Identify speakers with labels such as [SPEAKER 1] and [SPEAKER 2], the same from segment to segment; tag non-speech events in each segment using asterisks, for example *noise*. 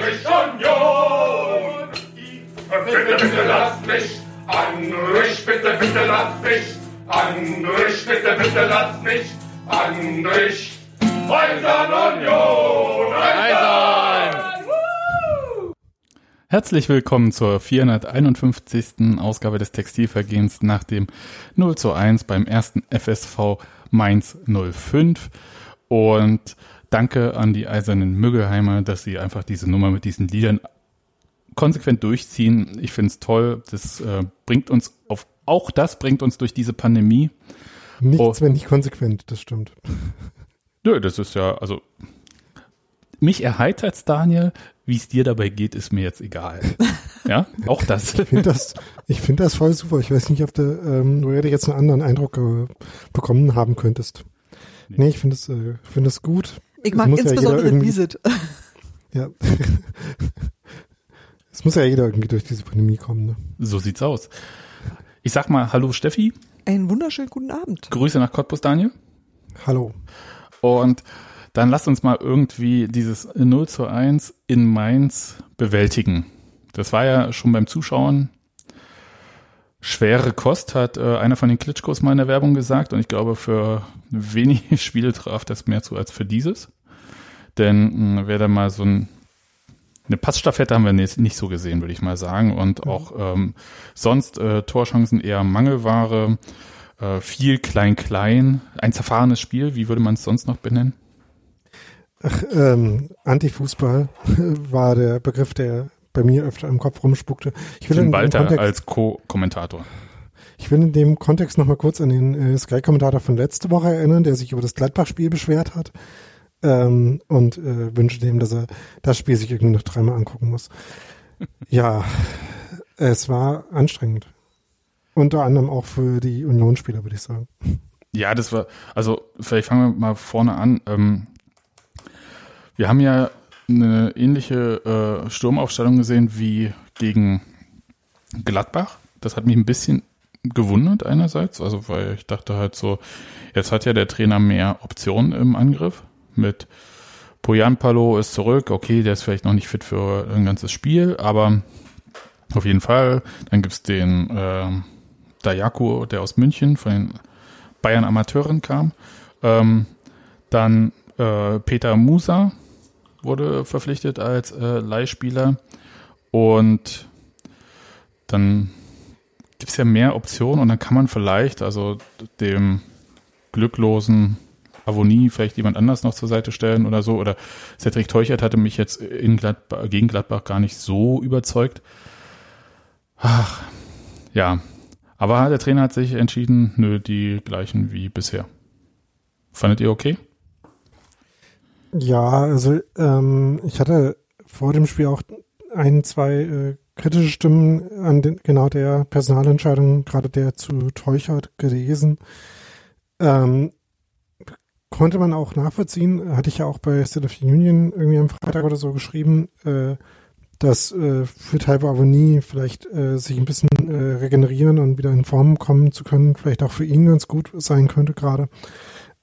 [SPEAKER 1] Andrich Union. Bitte, bitte lass mich, Andrich, bitte, bitte lass mich, Andrich, bitte, bitte lass mich, Andrich. Eisern Union, Eisern!
[SPEAKER 2] Herzlich willkommen zur 451. Ausgabe des Textilvergehens nach dem 0 zu 1 beim ersten FSV Mainz 05. Und danke an die Eisernen Müggelheimer, dass sie einfach diese Nummer mit diesen Liedern konsequent durchziehen. Ich finde es toll. Das äh, bringt uns auf, auch das bringt uns durch diese Pandemie.
[SPEAKER 3] Nichts, wenn nicht konsequent, das stimmt. *laughs*
[SPEAKER 2] Nö, das ist ja, also mich erheitert Daniel, wie es dir dabei geht, ist mir jetzt egal. *laughs* Ja, auch das.
[SPEAKER 3] Ich finde das, ich finde das voll super. Ich weiß nicht, ob du, ähm, du jetzt einen anderen Eindruck äh, bekommen haben könntest. Nee, nee ich finde es, äh, finde es gut.
[SPEAKER 4] Ich mag insbesondere *laughs* ja Bizet. *laughs*
[SPEAKER 3] Ja. Es muss ja jeder irgendwie durch diese Pandemie kommen. Ne?
[SPEAKER 2] So sieht's aus. Ich sag mal, hallo Steffi.
[SPEAKER 4] Einen wunderschönen guten Abend.
[SPEAKER 2] Grüße nach Cottbus, Daniel.
[SPEAKER 3] Hallo.
[SPEAKER 2] Und dann lasst uns mal irgendwie dieses 0 zu 1 in Mainz bewältigen. Das war ja schon beim Zuschauen schwere Kost, hat äh, einer von den Klitschkos mal in der Werbung gesagt. Und ich glaube, für wenige *laughs* Spiele traf das mehr zu als für dieses. Denn mh, wer da mal so ein eine Passstaffette haben wir nicht, nicht so gesehen, würde ich mal sagen. Und auch ähm, sonst äh, Torchancen eher Mangelware, äh, viel klein-klein, ein zerfahrenes Spiel. Wie würde man es sonst noch benennen?
[SPEAKER 3] Ach, ähm, Antifußball *laughs* war der Begriff, der bei mir öfter im Kopf rumspukte.
[SPEAKER 2] Ich will Tim Walter Kontext, als Co-Kommentator.
[SPEAKER 3] Ich will in dem Kontext nochmal kurz an den äh, Sky-Kommentator von letzte Woche erinnern, der sich über das Gladbach-Spiel beschwert hat ähm, und äh, wünsche dem, dass er das Spiel sich irgendwie noch dreimal angucken muss. *laughs* ja, es war anstrengend. Unter anderem auch für die Unionsspieler, würde ich sagen.
[SPEAKER 2] Ja, das war, also vielleicht fangen wir mal vorne an. Ähm, wir haben ja eine ähnliche äh, Sturmaufstellung gesehen wie gegen Gladbach. Das hat mich ein bisschen gewundert einerseits, also weil ich dachte halt so, jetzt hat ja der Trainer mehr Optionen im Angriff mit Poyan Palo ist zurück. Okay, der ist vielleicht noch nicht fit für ein ganzes Spiel, aber auf jeden Fall. Dann gibt's den äh, Dayaku, der aus München von den Bayern Amateuren kam. Ähm, dann äh, Peter Musa wurde verpflichtet als äh, Leihspieler. Und dann gibt's ja mehr Optionen und dann kann man vielleicht, also dem glücklosen Avonie vielleicht jemand anders noch zur Seite stellen oder so. Oder Cedric Teuchert hatte mich jetzt in Gladbach, gegen Gladbach gar nicht so überzeugt. Ach, ja. Aber der Trainer hat sich entschieden, nö, die gleichen wie bisher. Fandet ihr okay?
[SPEAKER 3] Ja, also ähm, ich hatte vor dem Spiel auch ein, zwei äh, kritische Stimmen an den, genau der Personalentscheidung, gerade der zu Teuchert gelesen. Ähm, konnte man auch nachvollziehen, hatte ich ja auch bei State of the Union irgendwie am Freitag oder so geschrieben, äh, dass äh, für Taiwo Avonie vielleicht äh, sich ein bisschen äh, regenerieren und wieder in Form kommen zu können, vielleicht auch für ihn ganz gut sein könnte gerade.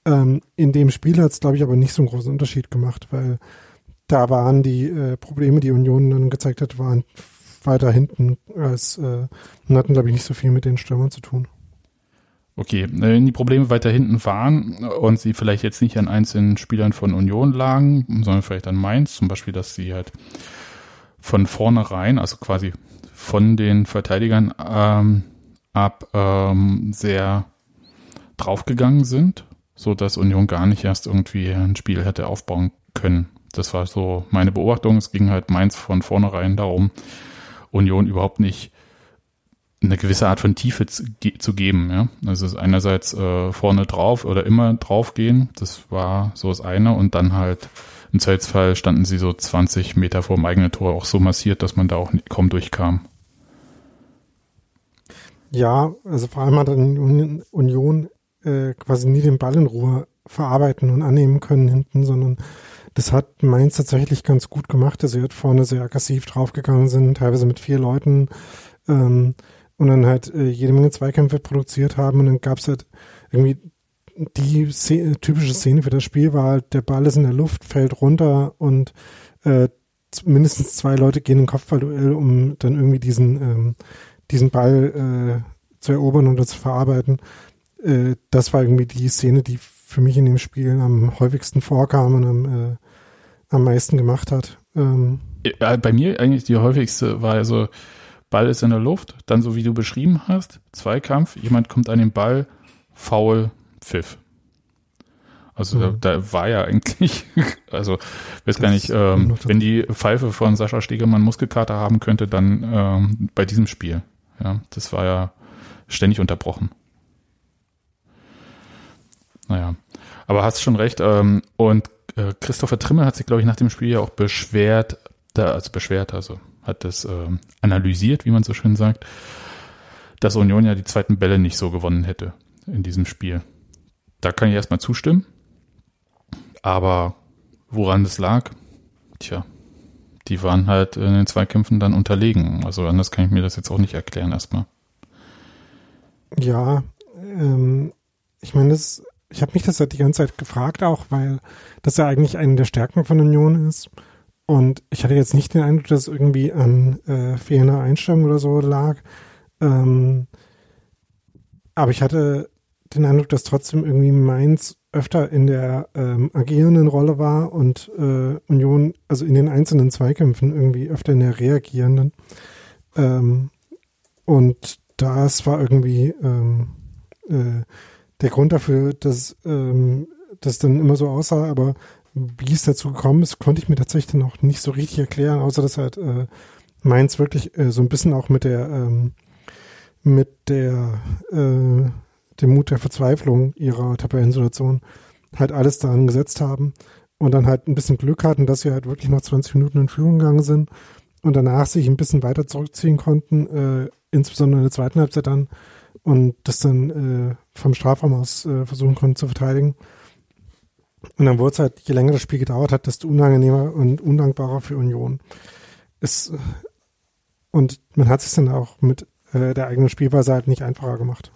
[SPEAKER 3] Ähm, in dem Spiel hat es, glaube ich, aber nicht so einen großen Unterschied gemacht, weil da waren die äh, Probleme, die Union dann gezeigt hat, waren weiter hinten als äh, und hatten, glaube ich, nicht so viel mit den Stürmern zu tun.
[SPEAKER 2] Okay, wenn die Probleme weiter hinten waren und sie vielleicht jetzt nicht an einzelnen Spielern von Union lagen, sondern vielleicht an Mainz, zum Beispiel, dass sie halt von vornherein, also quasi von den Verteidigern ähm, ab ähm, sehr draufgegangen sind, so dass Union gar nicht erst irgendwie ein Spiel hätte aufbauen können. Das war so meine Beobachtung. Es ging halt Mainz von vornherein darum, Union überhaupt nicht eine gewisse Art von Tiefe zu, geben. Ja? Also einerseits äh, vorne drauf oder immer drauf gehen, das war so das eine und dann halt im Zweifelsfall standen sie so 20 Meter vor dem eigenen Tor auch so massiert, dass man da auch kaum durchkam.
[SPEAKER 3] Ja, also vor allem hat Union äh, quasi nie den Ball in Ruhe verarbeiten und annehmen können hinten, sondern das hat Mainz tatsächlich ganz gut gemacht, dass sie halt vorne sehr aggressiv draufgegangen sind, teilweise mit vier Leuten. Ähm, und dann halt äh, jede Menge Zweikämpfe produziert haben und dann gab es halt irgendwie die Szene, typische Szene für das Spiel war halt, der Ball ist in der Luft, fällt runter und äh, mindestens zwei Leute gehen in Kopfballduell, um dann irgendwie diesen, ähm, diesen Ball äh, zu erobern oder zu verarbeiten. Äh, das war irgendwie die Szene, die für mich in dem Spiel am häufigsten vorkam und am, äh, am meisten gemacht hat. Ähm,
[SPEAKER 2] ja, bei mir eigentlich die häufigste war also Ball ist in der Luft, dann so wie du beschrieben hast, Zweikampf, jemand kommt an den Ball, faul, Pfiff. Also mhm. da, da, war ja eigentlich, *laughs* also weiß gar nicht, ähm, wenn die Pfeife von Sascha Stegemann Muskelkater haben könnte, dann ähm, bei diesem Spiel. Ja, das war ja ständig unterbrochen. Naja, aber hast schon recht. Ähm, und äh, Christopher Trimmel hat sich, glaube ich, nach dem Spiel ja auch beschwert, da, also beschwert, also hat das äh, analysiert, wie man so schön sagt, dass Union ja die zweiten Bälle nicht so gewonnen hätte in diesem Spiel. Da kann ich erstmal zustimmen. Aber woran das lag? Tja, die waren halt in den Zweikämpfen dann unterlegen. Also anders kann ich mir das jetzt auch nicht erklären erstmal.
[SPEAKER 3] Ja, ähm, ich meine, das, ich habe mich das halt die ganze Zeit gefragt auch, weil das ja eigentlich eine der Stärken von Union ist. Und ich hatte jetzt nicht den Eindruck, dass es irgendwie an äh, fehlender Einstellung oder so lag. Ähm, aber ich hatte den Eindruck, dass trotzdem irgendwie Mainz öfter in der ähm, agierenden Rolle war und äh, Union, also in den einzelnen Zweikämpfen irgendwie öfter in der reagierenden. Ähm, und das war irgendwie ähm, äh, der Grund dafür, dass ähm, das dann immer so aussah, aber wie es dazu gekommen ist, konnte ich mir tatsächlich dann auch nicht so richtig erklären, außer dass halt äh, Mainz wirklich äh, so ein bisschen auch mit der ähm, mit der äh, dem Mut der Verzweiflung ihrer Tabellensituation halt alles daran gesetzt haben und dann halt ein bisschen Glück hatten, dass sie halt wirklich nach 20 Minuten in Führung gegangen sind und danach sich ein bisschen weiter zurückziehen konnten, äh, insbesondere in der zweiten Halbzeit dann und das dann äh, vom Strafraum aus äh, versuchen konnten zu verteidigen. Und dann wurde es halt, je länger das Spiel gedauert hat, desto unangenehmer und undankbarer für Union. Es, und man hat es dann auch mit äh, der eigenen Spielweise halt nicht einfacher gemacht.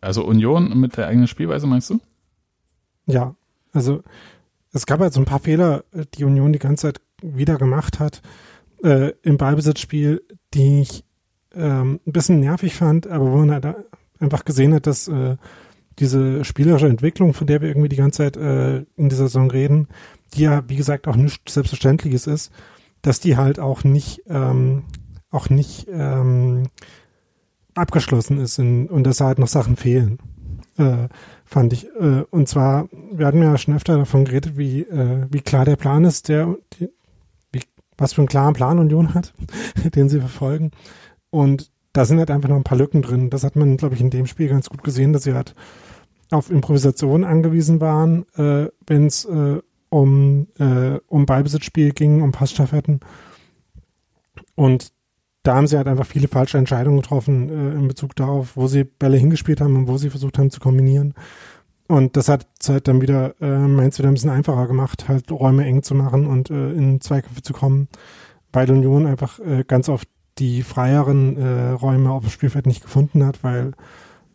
[SPEAKER 2] Also Union mit der eigenen Spielweise meinst du?
[SPEAKER 3] Ja, also es gab halt so ein paar Fehler, die Union die ganze Zeit wieder gemacht hat äh, im Ballbesitzspiel, die ich ähm, ein bisschen nervig fand, aber wo man halt einfach gesehen hat, dass äh, diese spielerische Entwicklung, von der wir irgendwie die ganze Zeit äh, in dieser Saison reden, die ja, wie gesagt, auch nichts Selbstverständliches ist, dass die halt auch nicht, ähm, auch nicht ähm, abgeschlossen ist in, und dass halt noch Sachen fehlen, äh, fand ich. Äh, und zwar, wir hatten ja schon öfter davon geredet, wie, äh, wie klar der Plan ist, der, die, wie, was für einen klaren Plan Union hat, *laughs* den sie verfolgen. Und da sind halt einfach noch ein paar Lücken drin. Das hat man, glaube ich, in dem Spiel ganz gut gesehen, dass sie halt auf Improvisation angewiesen waren, äh, wenn es äh, um, äh, um Ballbesitzspiel ging, um Passstaffetten. Und da haben sie halt einfach viele falsche Entscheidungen getroffen äh, in Bezug darauf, wo sie Bälle hingespielt haben und wo sie versucht haben zu kombinieren. Und das hat es halt dann wieder, äh, meins wieder ein bisschen einfacher gemacht, halt Räume eng zu machen und äh, in Zweikämpfe zu kommen, weil Union einfach äh, ganz oft die freieren äh, Räume auf dem Spielfeld nicht gefunden hat, weil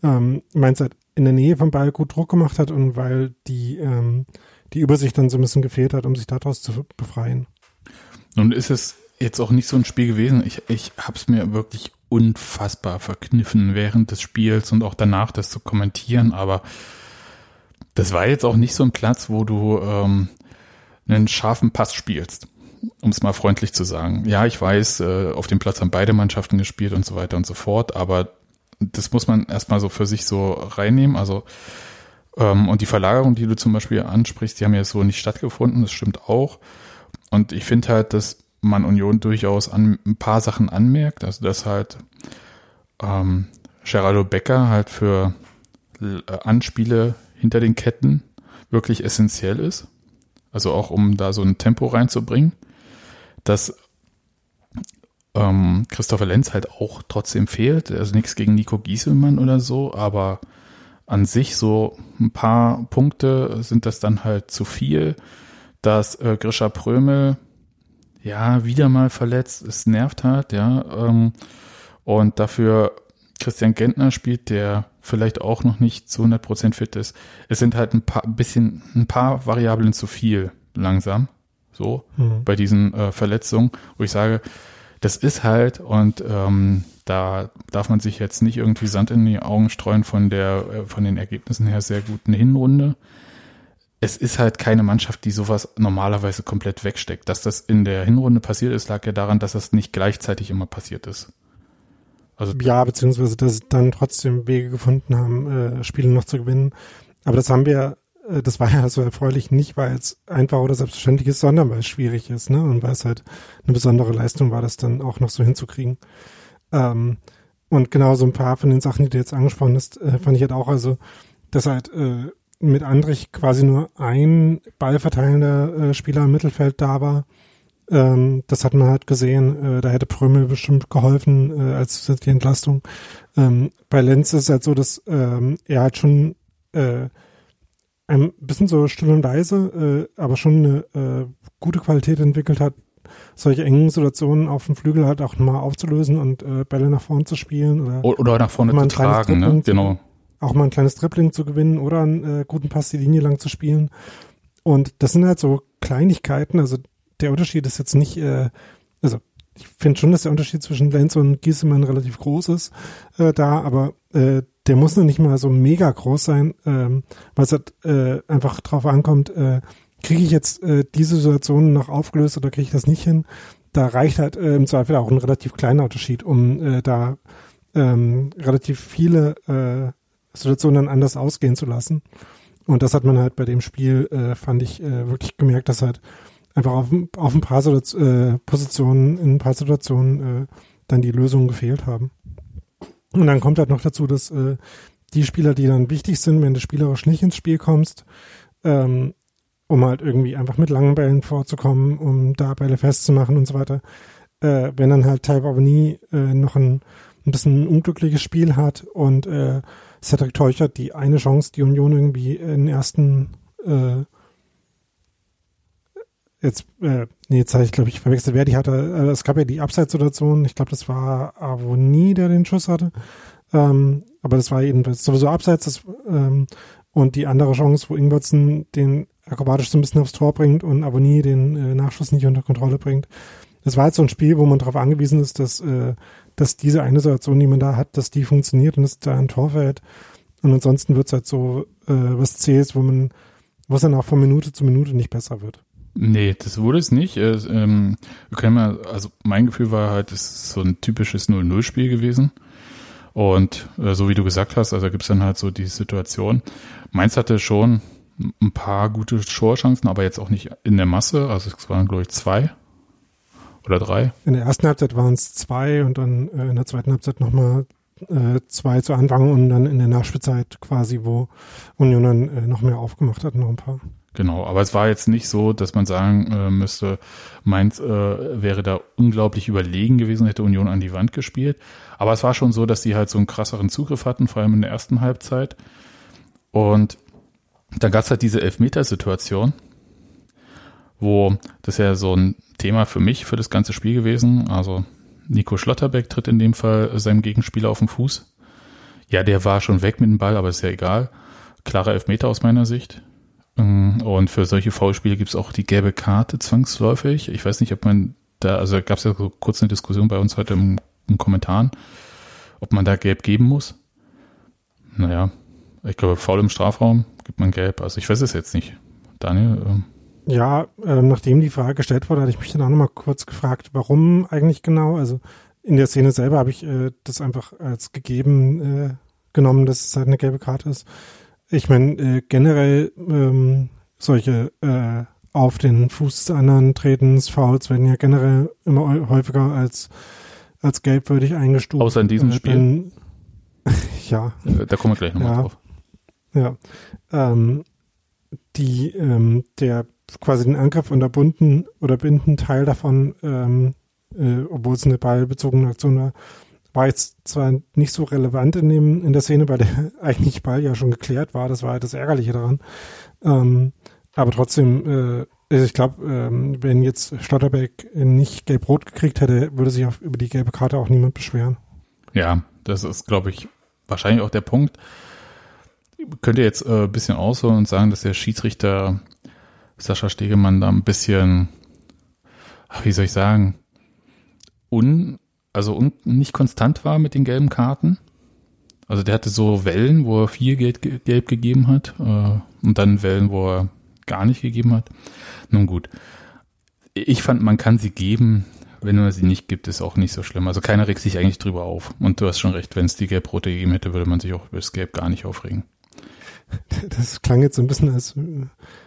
[SPEAKER 3] ähm, Mainz halt in der Nähe vom Ball gut Druck gemacht hat und weil die, ähm, die Übersicht dann so ein bisschen gefehlt hat, um sich daraus zu befreien.
[SPEAKER 2] Nun ist es jetzt auch nicht so ein Spiel gewesen. Ich, ich habe es mir wirklich unfassbar verkniffen während des Spiels und auch danach das zu kommentieren, aber das war jetzt auch nicht so ein Platz, wo du ähm, einen scharfen Pass spielst, um es mal freundlich zu sagen. Ja, ich weiß, äh, auf dem Platz haben beide Mannschaften gespielt und so weiter und so fort, aber das muss man erstmal so für sich so reinnehmen. Also ähm, und die Verlagerung, die du zum Beispiel ansprichst, die haben ja so nicht stattgefunden, das stimmt auch. Und ich finde halt, dass man Union durchaus an ein paar Sachen anmerkt. Also dass halt ähm, Geraldo Becker halt für äh, Anspiele hinter den Ketten wirklich essentiell ist. Also auch um da so ein Tempo reinzubringen. Dass ähm, Christopher Lenz halt auch trotzdem fehlt. Also nichts gegen Nico Gieselmann oder so, aber an sich so ein paar Punkte sind das dann halt zu viel, dass äh, Grisha Prömel ja wieder mal verletzt, es nervt halt, ja. Ähm, und dafür Christian Gentner spielt, der vielleicht auch noch nicht zu 100% fit ist. Es sind halt ein paar bisschen ein paar Variablen zu viel langsam so mhm. bei diesen äh, Verletzungen, wo ich sage, das ist halt und ähm, da darf man sich jetzt nicht irgendwie Sand in die Augen streuen von der äh, von den Ergebnissen her sehr guten Hinrunde. Es ist halt keine Mannschaft, die sowas normalerweise komplett wegsteckt. Dass das in der Hinrunde passiert ist, lag ja daran, dass das nicht gleichzeitig immer passiert ist.
[SPEAKER 3] Also ja, beziehungsweise dass sie dann trotzdem Wege gefunden haben, äh, Spiele noch zu gewinnen. Aber das haben wir das war ja so erfreulich nicht, weil es einfach oder selbstverständlich ist, sondern weil es schwierig ist, ne? Und weil es halt eine besondere Leistung war, das dann auch noch so hinzukriegen. Ähm, und genau so ein paar von den Sachen, die du jetzt angesprochen hast, äh, fand ich halt auch, also, dass halt äh, mit Andrich quasi nur ein ballverteilender äh, Spieler im Mittelfeld da war. Ähm, das hat man halt gesehen. Äh, da hätte Prömel bestimmt geholfen äh, als zusätzliche Entlastung. Ähm, bei Lenz ist es halt so, dass ähm, er halt schon äh, ein bisschen so still und leise, äh, aber schon eine äh, gute Qualität entwickelt hat, solche engen Situationen auf dem Flügel halt auch mal aufzulösen und äh, Bälle nach vorne zu spielen oder,
[SPEAKER 2] oder nach vorne zu tragen, ne? Genau.
[SPEAKER 3] Auch mal ein kleines Dribbling zu gewinnen oder einen äh, guten Pass die Linie lang zu spielen. Und das sind halt so Kleinigkeiten. Also der Unterschied ist jetzt nicht, äh, also ich finde schon, dass der Unterschied zwischen Lenz und Giesemann relativ groß ist äh, da, aber äh, der muss noch nicht mal so mega groß sein, ähm, weil es halt äh, einfach drauf ankommt, äh, kriege ich jetzt äh, diese Situation noch aufgelöst oder kriege ich das nicht hin? Da reicht halt äh, im Zweifel auch ein relativ kleiner Unterschied, um äh, da ähm, relativ viele äh, Situationen dann anders ausgehen zu lassen. Und das hat man halt bei dem Spiel, äh, fand ich, äh, wirklich gemerkt, dass halt einfach auf, auf ein paar äh, Positionen, in ein paar Situationen äh, dann die Lösungen gefehlt haben. Und dann kommt halt noch dazu, dass äh, die Spieler, die dann wichtig sind, wenn du spielerisch nicht ins Spiel kommst, ähm, um halt irgendwie einfach mit langen Bällen vorzukommen, um da Bälle festzumachen und so weiter, äh, wenn dann halt Type nie äh, noch ein, ein bisschen unglückliches Spiel hat und äh, Cedric Teuchert die eine Chance, die Union irgendwie in den ersten äh, jetzt, äh, nee, jetzt habe ich, glaube ich, verwechselt, wer die hatte. Äh, es gab ja die Abseitssituation, ich glaube, das war Avoni, der den Schuss hatte. Ähm, aber das war eben sowieso abseits. Das, ähm, und die andere Chance, wo Ingwertsen den akrobatisch so ein bisschen aufs Tor bringt und Avoni den äh, Nachschuss nicht unter Kontrolle bringt. Das war jetzt so ein Spiel, wo man darauf angewiesen ist, dass, äh, dass diese eine Situation, die man da hat, dass die funktioniert und dass da ein Tor fällt. Und ansonsten wird's halt so äh, was zählt, wo man, was dann auch von Minute zu Minute nicht besser wird.
[SPEAKER 2] Nee, das wurde es nicht. Äh, ähm, wir können mal, also mein Gefühl war halt, es ist so ein typisches 0-0-Spiel gewesen. Und äh, so wie du gesagt hast, also gibt es dann halt so die Situation. Mainz hatte schon ein paar gute Torchancen, aber jetzt auch nicht in der Masse. Also es waren, glaube ich, zwei oder drei.
[SPEAKER 3] In der ersten Halbzeit waren es zwei und dann äh, in der zweiten Halbzeit nochmal äh, zwei zu Anfang und dann in der Nachspielzeit quasi, wo Union dann äh, noch mehr aufgemacht hat, noch ein paar.
[SPEAKER 2] Genau, aber es war jetzt nicht so, dass man sagen äh, müsste, Mainz äh, wäre da unglaublich überlegen gewesen, hätte Union an die Wand gespielt. Aber es war schon so, dass die halt so einen krasseren Zugriff hatten, vor allem in der ersten Halbzeit. Und dann gab es halt diese Elfmetersituation, wo das ja so ein Thema für mich, für das ganze Spiel gewesen. Also Nico Schlotterbeck tritt in dem Fall seinem Gegenspieler auf den Fuß. Ja, der war schon weg mit dem Ball, aber ist ja egal. Klarer Elfmeter aus meiner Sicht. Mm, und für solche Foulspiele gibt es auch die gelbe Karte zwangsläufig. Ich weiß nicht, ob man da, also gab es ja so kurz eine Diskussion bei uns heute im in Kommentaren, ob man da gelb geben muss. Naja, ich glaube, faul im Strafraum gibt man gelb. Also ich weiß es jetzt nicht. Daniel? Ähm.
[SPEAKER 3] Ja, äh, nachdem die Frage gestellt wurde, hatte ich mich dann auch nochmal kurz gefragt, warum eigentlich genau. Also in der Szene selber habe ich äh, das einfach als gegeben äh, genommen, dass es halt eine gelbe Karte ist. Ich meine, äh, generell ähm, solche äh, auf den Fuß des anderen tretens, Fouls werden ja generell immer häufiger als, als gelbwürdig eingestuft.
[SPEAKER 2] Außer in diesem äh, Spiel. *laughs*
[SPEAKER 3] Ja.
[SPEAKER 2] Äh, da kommen wir gleich nochmal
[SPEAKER 3] ja,
[SPEAKER 2] drauf.
[SPEAKER 3] Ja. Ähm, die, ähm, der quasi den Angriff unterbunden oder binden Teil davon, ähm, äh, obwohl es eine ballbezogene Aktion war, war jetzt zwar nicht so relevant in, dem, in der Szene, weil der *laughs* eigentlich Ball ja schon geklärt war, das war halt das Ärgerliche daran. Ähm, aber trotzdem, äh, also ich glaube, ähm, wenn jetzt Stotterbeck nicht gelb-rot gekriegt hätte, würde sich auf, über die gelbe Karte auch niemand beschweren.
[SPEAKER 2] Ja, das ist, glaube ich, wahrscheinlich auch der Punkt. Könnt ihr jetzt äh, ein bisschen ausholen und sagen, dass der Schiedsrichter Sascha Stegemann da ein bisschen, ach, wie soll ich sagen, un, also un, nicht konstant war mit den gelben Karten. Also der hatte so Wellen, wo er vier gelb, gelb gegeben hat äh, und dann Wellen, wo er gar nicht gegeben hat. Nun gut. Ich fand, man kann sie geben. Wenn man sie nicht gibt, ist auch nicht so schlimm. Also keiner regt sich eigentlich drüber auf. Und du hast schon recht, wenn es die Gelb-Rote gegeben hätte, würde man sich auch über das Gelb gar nicht aufregen.
[SPEAKER 3] Das klang jetzt so ein bisschen als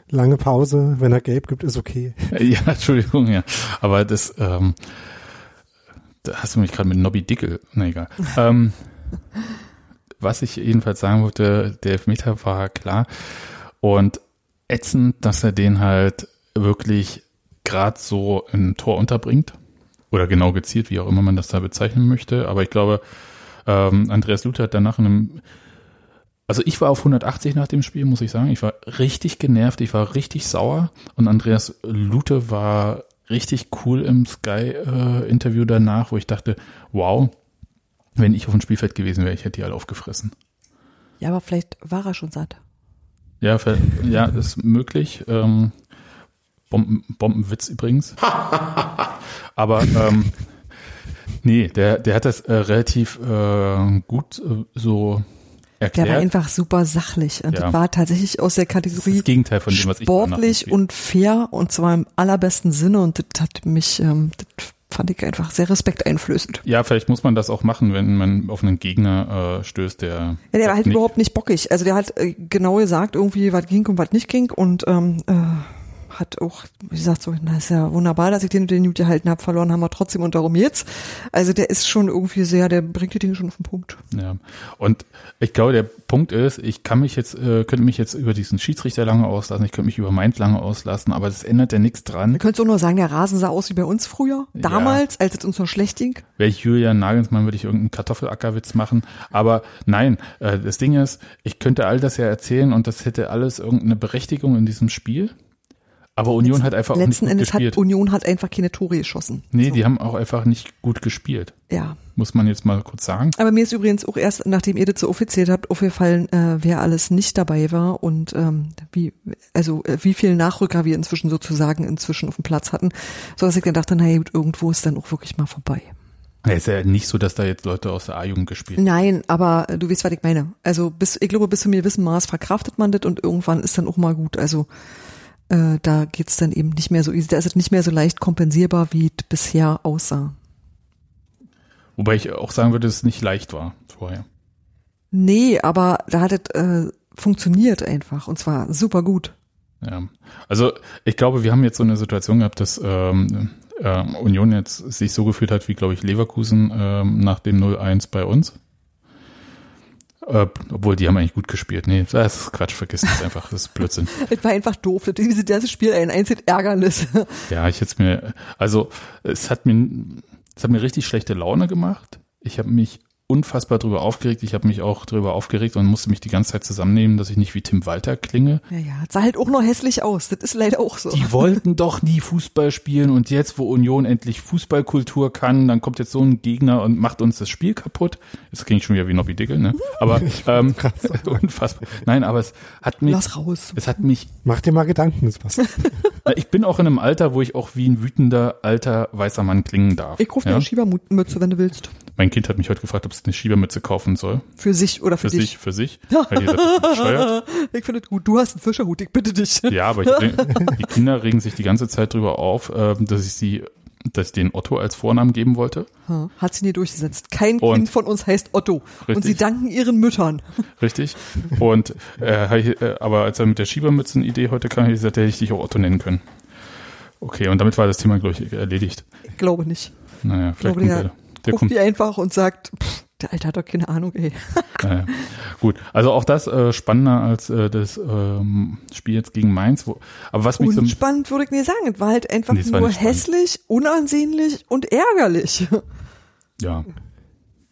[SPEAKER 3] lange Pause. Wenn er Gelb gibt, ist okay.
[SPEAKER 2] Ja, Entschuldigung, ja. Aber das, ähm, da hast du mich gerade mit Nobby Dickel. Na egal. *laughs* ähm, was ich jedenfalls sagen wollte, der Elfmeter war klar. Und ätzend, dass er den halt wirklich gerade so im Tor unterbringt. Oder genau gezielt, wie auch immer man das da bezeichnen möchte. Aber ich glaube, ähm, Andreas Luther hat danach in einem also ich war auf 180 nach dem Spiel, muss ich sagen. Ich war richtig genervt, ich war richtig sauer. Und Andreas Lute war richtig cool im Sky-Interview äh, danach, wo ich dachte, wow, wenn ich auf dem Spielfeld gewesen wäre, ich hätte die alle aufgefressen.
[SPEAKER 4] Ja, aber vielleicht war er schon satt.
[SPEAKER 2] Ja, für, ja, ist möglich. Ähm, Bomben, Bombenwitz übrigens. *laughs* Aber ähm, nee, der, der hat das äh, relativ äh, gut äh, so erklärt.
[SPEAKER 4] Der war einfach super sachlich und ja. war tatsächlich aus der Kategorie
[SPEAKER 2] das Gegenteil von dem, was
[SPEAKER 4] ich sportlich und fair und zwar im allerbesten Sinne und das hat mich, ähm, das fand ich einfach sehr respekteinflößend.
[SPEAKER 2] Ja, vielleicht muss man das auch machen, wenn man auf einen Gegner äh, stößt, der.
[SPEAKER 4] Ja, der war halt nicht überhaupt nicht bockig. Also der hat äh, genau gesagt, irgendwie, was ging und was nicht ging und ähm, äh, hat auch, wie gesagt, so, na ist ja wunderbar, dass ich den den Newt gehalten habe, verloren haben wir trotzdem und darum jetzt. Also der ist schon irgendwie sehr, der bringt die Dinge schon auf den Punkt.
[SPEAKER 2] Ja. Und ich glaube, der Punkt ist, ich kann mich jetzt, äh, könnte mich jetzt über diesen Schiedsrichter lange auslassen, ich könnte mich über Mainz lange auslassen, aber das ändert ja nichts dran.
[SPEAKER 4] Du könntest auch nur sagen, der Rasen sah aus wie bei uns früher, damals, ja. als es uns noch schlecht ging.
[SPEAKER 2] Wäre ich Julian Nagelsmann, würde ich irgendeinen Kartoffelackerwitz machen. Aber nein, äh, das Ding ist, ich könnte all das ja erzählen und das hätte alles irgendeine Berechtigung in diesem Spiel. Aber Union
[SPEAKER 4] letzten,
[SPEAKER 2] hat einfach
[SPEAKER 4] auch
[SPEAKER 2] nicht gut
[SPEAKER 4] Endes
[SPEAKER 2] gespielt.
[SPEAKER 4] hat Union hat einfach keine Tore geschossen.
[SPEAKER 2] Nee, so. die haben auch einfach nicht gut gespielt.
[SPEAKER 4] Ja.
[SPEAKER 2] Muss man jetzt mal kurz sagen.
[SPEAKER 4] Aber mir ist übrigens auch erst, nachdem ihr das so offiziell habt, aufgefallen, äh, wer alles nicht dabei war und ähm, wie, also äh, wie viel Nachrücker wir inzwischen sozusagen inzwischen auf dem Platz hatten, so dass ich dann dachte, naja, irgendwo ist dann auch wirklich mal vorbei.
[SPEAKER 2] Ja, ist ja nicht so, dass da jetzt Leute aus der A-Jugend gespielt haben.
[SPEAKER 4] Nein, aber äh, du weißt, was ich meine. Also bis, ich glaube, bis zu mir gewissen Maß verkraftet man das und irgendwann ist dann auch mal gut. Also äh, da geht's dann eben nicht mehr so easy, da ist es nicht mehr so leicht kompensierbar, wie es bisher aussah.
[SPEAKER 2] Wobei ich auch sagen würde, dass es nicht leicht war vorher.
[SPEAKER 4] Nee, aber da hat es äh, funktioniert einfach und zwar super gut.
[SPEAKER 2] Ja, also ich glaube, wir haben jetzt so eine Situation gehabt, dass ähm, äh, Union jetzt sich so gefühlt hat, wie glaube ich Leverkusen ähm, nach dem 0-1 bei uns. Äh, obwohl, die haben eigentlich gut gespielt. Nee, das ist Quatsch, vergiss das einfach, das ist Blödsinn. *laughs*
[SPEAKER 4] es war einfach doof. Dieses ganze Spiel ein einzig Ärgernis.
[SPEAKER 2] ja, ich hätte mir, also es hat mir, es hat mir richtig schlechte Laune gemacht. Ich habe mich unfassbar drüber aufgeregt. Ich habe mich auch drüber aufgeregt und musste mich die ganze Zeit zusammennehmen, dass ich nicht wie Tim Walter klinge.
[SPEAKER 4] Ja, ja, sah halt auch noch hässlich aus. Das ist leider auch so.
[SPEAKER 2] Die wollten doch nie Fußball spielen und jetzt, wo Union endlich Fußballkultur kann, dann kommt jetzt so ein Gegner und macht uns das Spiel kaputt. Klinge ich schon wieder wie Nobby Dickel, ne? Aber *laughs* ähm, *laughs* unfassbar. Nein, aber es hat mich.
[SPEAKER 4] Lass raus.
[SPEAKER 2] Es hat mich.
[SPEAKER 3] Mach dir mal Gedanken, das passt. *laughs*
[SPEAKER 2] Ich bin auch in einem Alter, wo ich auch wie ein wütender alter weißer Mann klingen darf.
[SPEAKER 4] Ich rufe dir
[SPEAKER 2] ja?
[SPEAKER 4] eine Schiebermütze, wenn du willst.
[SPEAKER 2] Mein Kind hat mich heute gefragt, ob es eine Schiebermütze kaufen soll.
[SPEAKER 4] Für sich oder für,
[SPEAKER 2] Für
[SPEAKER 4] dich.
[SPEAKER 2] sich, für sich. Weil die sagt, das ist bescheuert. *laughs*
[SPEAKER 4] Ich finde es gut. Du hast einen Fischerhut, ich bitte dich.
[SPEAKER 2] Ja, aber ich, *laughs* die Kinder regen sich die ganze Zeit drüber auf, ähm, dass ich sie, dass ich den Otto als Vornamen geben wollte.
[SPEAKER 4] Hat sie nie durchgesetzt. Kein
[SPEAKER 2] Und-
[SPEAKER 4] Kind von uns heißt Otto. Und
[SPEAKER 2] Richtig.
[SPEAKER 4] sie danken ihren Müttern. *laughs*
[SPEAKER 2] Richtig. Und äh, ich, äh, aber als er mit der Schiebermützen-Idee heute kam, habe ich gesagt, hätte ich dich auch Otto nennen können. Okay, und damit war das Thema, glaube ich, erledigt.
[SPEAKER 4] Ich glaube nicht.
[SPEAKER 2] Naja,
[SPEAKER 4] Ich
[SPEAKER 2] vielleicht
[SPEAKER 4] glaube,
[SPEAKER 2] kommt
[SPEAKER 4] der,
[SPEAKER 2] der, der
[SPEAKER 4] ruft
[SPEAKER 2] kommt.
[SPEAKER 4] die einfach und sagt, pff, der Alte hat doch keine Ahnung, ey. *laughs*
[SPEAKER 2] Naja. Gut, also auch das äh, spannender als äh, das ähm, Spiel jetzt gegen Mainz. Wo, aber was mich so
[SPEAKER 4] Unspannend würde ich nicht sagen. Es war halt einfach
[SPEAKER 2] Nee,
[SPEAKER 4] nur
[SPEAKER 2] spannend.
[SPEAKER 4] hässlich, unansehnlich und ärgerlich.
[SPEAKER 2] Ja.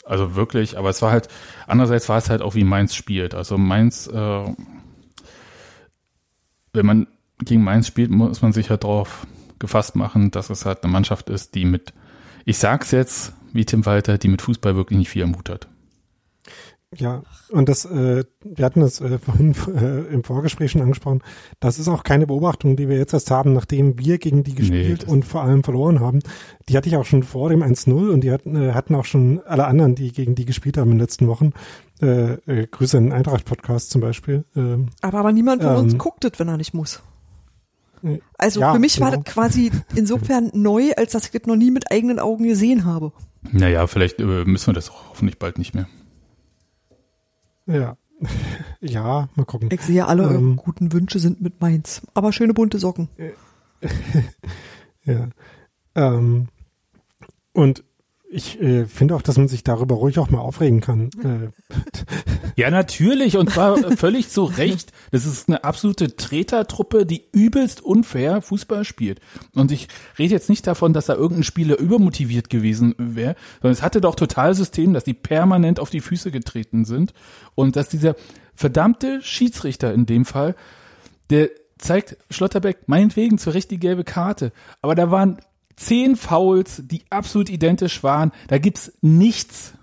[SPEAKER 2] Also wirklich, aber es war halt, andererseits war es halt auch wie Mainz spielt. Also Mainz, äh, wenn man gegen Mainz spielt, muss man sich halt darauf gefasst machen, dass es halt eine Mannschaft ist, die mit, ich sag's jetzt, wie Tim Walter, die mit Fußball wirklich nicht viel am Hut hat.
[SPEAKER 3] Ja, und das, äh, wir hatten das äh, vorhin äh, im Vorgespräch schon angesprochen. Das ist auch keine Beobachtung, die wir jetzt erst haben, nachdem wir gegen die gespielt
[SPEAKER 2] das-
[SPEAKER 3] und vor allem verloren haben. Die hatte ich auch schon vor dem 1-0 und die hatten, äh, hatten auch schon alle anderen, die gegen die gespielt haben in den letzten Wochen. Äh, äh, Grüße an den Eintracht-Podcast zum Beispiel. Ähm,
[SPEAKER 4] Aber, aber niemand von uns
[SPEAKER 3] Ähm,
[SPEAKER 4] guckt es, wenn er nicht muss.
[SPEAKER 3] äh,
[SPEAKER 4] Also
[SPEAKER 3] ja,
[SPEAKER 4] für mich war
[SPEAKER 3] genau.
[SPEAKER 4] das quasi insofern neu, als dass ich das noch nie mit eigenen Augen gesehen habe.
[SPEAKER 2] Naja, vielleicht äh, müssen wir das auch hoffentlich bald nicht mehr.
[SPEAKER 3] ja. *laughs* ja, mal gucken.
[SPEAKER 4] Ich sehe, alle eure
[SPEAKER 3] Ähm.
[SPEAKER 4] guten Wünsche sind mit meins. Aber schöne bunte Socken. *laughs*
[SPEAKER 3] Ja. Ähm, und ich äh, finde auch, dass man sich darüber ruhig auch mal aufregen kann. Äh, *laughs*
[SPEAKER 2] Ja, natürlich, und zwar völlig zu Recht. Das ist eine absolute Tretertruppe, die übelst unfair Fußball spielt. Und ich rede jetzt nicht davon, dass da irgendein Spieler übermotiviert gewesen wäre, sondern es hatte doch total System, dass die permanent auf die Füße getreten sind und dass dieser verdammte Schiedsrichter in dem Fall, der zeigt Schlotterbeck meinetwegen zur Recht die gelbe Karte, aber da waren zehn Fouls, die absolut identisch waren. Da gibt's nichts.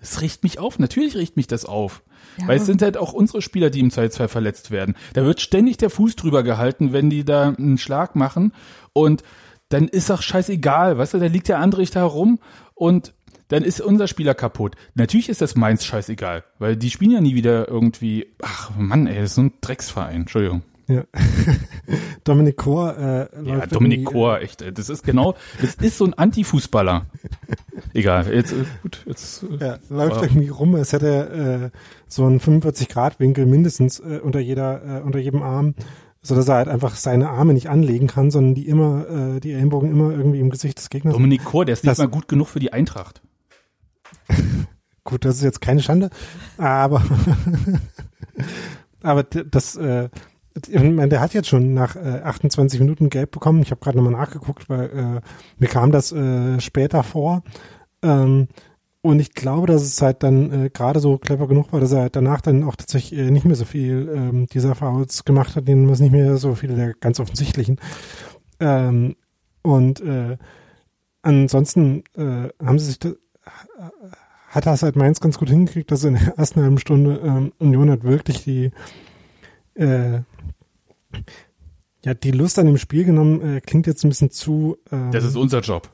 [SPEAKER 2] Es riecht mich auf. Natürlich riecht mich das auf.
[SPEAKER 4] Ja.
[SPEAKER 2] Weil es sind halt auch unsere Spieler, die im Zweifelsfall verletzt werden. Da wird ständig der Fuß drüber gehalten, wenn die da einen Schlag machen. Und dann ist doch scheißegal. Weißt du, da liegt der andere da herum und dann ist unser Spieler kaputt. Natürlich ist das meins scheißegal, weil die spielen ja nie wieder irgendwie. Ach Mann, ey, das ist so ein Drecksverein. Entschuldigung.
[SPEAKER 3] Ja. *laughs* Dominik Kor äh,
[SPEAKER 2] Ja, Dominik
[SPEAKER 3] irgendwie,
[SPEAKER 2] Kor, echt. ey. Das ist genau, das ist so ein Anti-Fußballer. *laughs* Egal, jetzt, äh, gut, jetzt. äh,
[SPEAKER 3] Ja, läuft
[SPEAKER 2] Wow.
[SPEAKER 3] irgendwie rum, als hätte äh, so einen 45-Grad-Winkel mindestens äh, unter jeder, äh, unter jedem Arm, so dass er halt einfach seine Arme nicht anlegen kann, sondern die immer, äh, die Ellenbogen immer irgendwie im Gesicht des Gegners.
[SPEAKER 2] Dominik Kor, der ist nicht
[SPEAKER 3] Das-
[SPEAKER 2] mal gut genug für die Eintracht. *laughs*
[SPEAKER 3] Gut, das ist jetzt keine Schande, aber aber das, äh, der hat jetzt schon nach äh, 28 Minuten gelb bekommen. Ich habe gerade nochmal nachgeguckt, weil äh, mir kam das äh, später vor. Ähm, und ich glaube, dass es halt dann äh, gerade so clever genug war, dass er halt danach dann auch tatsächlich äh, nicht mehr so viel ähm, dieser Fouls gemacht hat, denen was nicht mehr so viele der ganz offensichtlichen. Ähm, und äh, ansonsten äh, haben sie sich das, hat das halt Mainz ganz gut hingekriegt, dass in der ersten halben Stunde ähm, Union hat wirklich die äh, ja die Lust an dem Spiel genommen, äh, klingt jetzt ein bisschen zu ähm,
[SPEAKER 2] Das ist unser Job.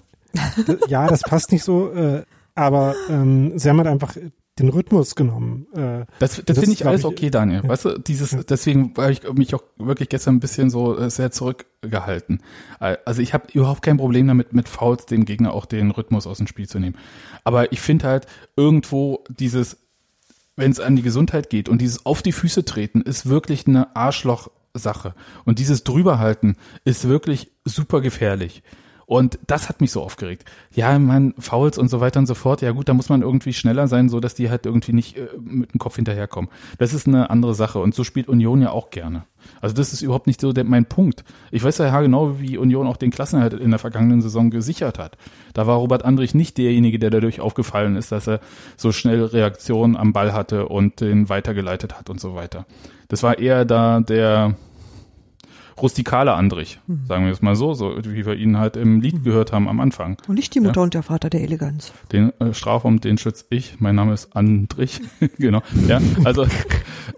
[SPEAKER 3] ja, das passt nicht so, äh, aber ähm, sie haben halt einfach den Rhythmus genommen. Äh,
[SPEAKER 2] Das, das, finde ich alles
[SPEAKER 3] ich,
[SPEAKER 2] okay, Daniel. Weißt du, dieses, deswegen habe ich mich auch wirklich gestern ein bisschen so äh, sehr zurückgehalten. Also ich habe überhaupt kein Problem damit, mit Fouls dem Gegner auch den Rhythmus aus dem Spiel zu nehmen. Aber ich finde halt irgendwo dieses, wenn es an die Gesundheit geht und dieses auf die Füße treten, ist wirklich eine Arschloch-Sache. Und dieses drüberhalten ist wirklich super gefährlich. Und das hat mich so aufgeregt. Ja, man, Fouls und so weiter und so fort. Ja gut, da muss man irgendwie schneller sein, so dass die halt irgendwie nicht äh, mit dem Kopf hinterherkommen. Das ist eine andere Sache. Und so spielt Union ja auch gerne. Also das ist überhaupt nicht so der, mein Punkt. Ich weiß ja genau, wie Union auch den Klassenerhalt in der vergangenen Saison gesichert hat. Da war Robert Andrich nicht derjenige, der dadurch aufgefallen ist, dass er so schnell Reaktionen am Ball hatte und den weitergeleitet hat und so weiter. Das war eher da der rustikale Andrich,
[SPEAKER 4] Mhm.
[SPEAKER 2] sagen wir es mal so, so wie wir ihn halt im Lied gehört haben am Anfang.
[SPEAKER 4] Und nicht die Mutter und der Vater der Eleganz.
[SPEAKER 2] Den äh, Strafraum, den schütze ich. Mein Name ist Andrich. *laughs* genau. Ja, also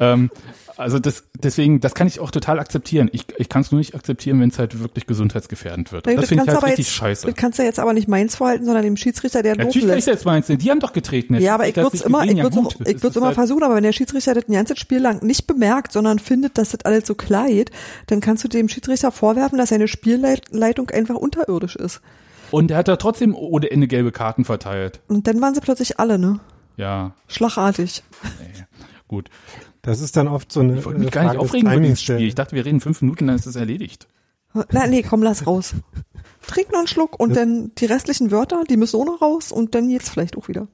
[SPEAKER 2] ähm, also das deswegen, das kann ich auch total akzeptieren. Ich, ich kann es nur nicht akzeptieren, wenn es halt wirklich gesundheitsgefährdend wird.
[SPEAKER 4] Ja,
[SPEAKER 2] das finde ich halt richtig
[SPEAKER 4] jetzt,
[SPEAKER 2] scheiße.
[SPEAKER 4] Das kannst du jetzt aber nicht meins vorhalten, sondern dem Schiedsrichter, der
[SPEAKER 2] Natürlich
[SPEAKER 4] loben
[SPEAKER 2] kann ich jetzt meinst, die haben doch getreten.
[SPEAKER 4] Ja, aber ich würde es immer, ich
[SPEAKER 2] Ja, gut,
[SPEAKER 4] ich
[SPEAKER 2] ist
[SPEAKER 4] immer
[SPEAKER 2] halt-
[SPEAKER 4] versuchen, aber wenn der Schiedsrichter das ein ganzes Spiel lang nicht bemerkt, sondern findet, dass das alles so klar geht, dann kannst du dem Schiedsrichter vorwerfen, dass seine Spielleitung einfach unterirdisch ist.
[SPEAKER 2] Und er hat da trotzdem ohne Ende gelbe Karten verteilt.
[SPEAKER 4] Und dann waren sie plötzlich alle, ne?
[SPEAKER 2] Ja,
[SPEAKER 4] Schlagartig.
[SPEAKER 2] nee, gut.
[SPEAKER 3] Das ist dann oft so eine
[SPEAKER 2] Ich wollte mich
[SPEAKER 3] äh,
[SPEAKER 2] gar nicht
[SPEAKER 3] Frage
[SPEAKER 2] aufregen über dieses Spiel. Ich dachte, wir reden fünf Minuten, dann ist es erledigt.
[SPEAKER 4] Na, nee, komm, lass raus. Trink noch einen Schluck und dann die restlichen Wörter, die müssen auch noch raus und dann jetzt vielleicht auch wieder.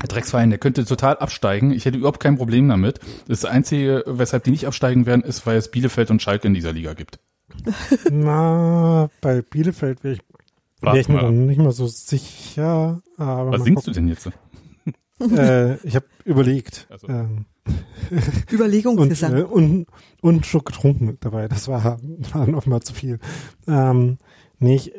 [SPEAKER 2] Der Drecksverein, der könnte total absteigen. Ich hätte überhaupt kein Problem damit. Das Einzige, weshalb die nicht absteigen werden, ist, weil es Bielefeld und Schalke in dieser Liga gibt. *laughs*
[SPEAKER 3] Na, bei Bielefeld wäre ich, wär ich mir dann nicht mal so sicher. Aber
[SPEAKER 2] Was singst du denn jetzt?
[SPEAKER 3] gucken. Äh, ich habe überlegt.
[SPEAKER 2] Also.
[SPEAKER 3] Ähm, *laughs* und,
[SPEAKER 4] Überlegungsgesang.
[SPEAKER 3] äh, und, und einen Schluck getrunken dabei. Das war, war noch mal zu viel. Ähm, nee, ich,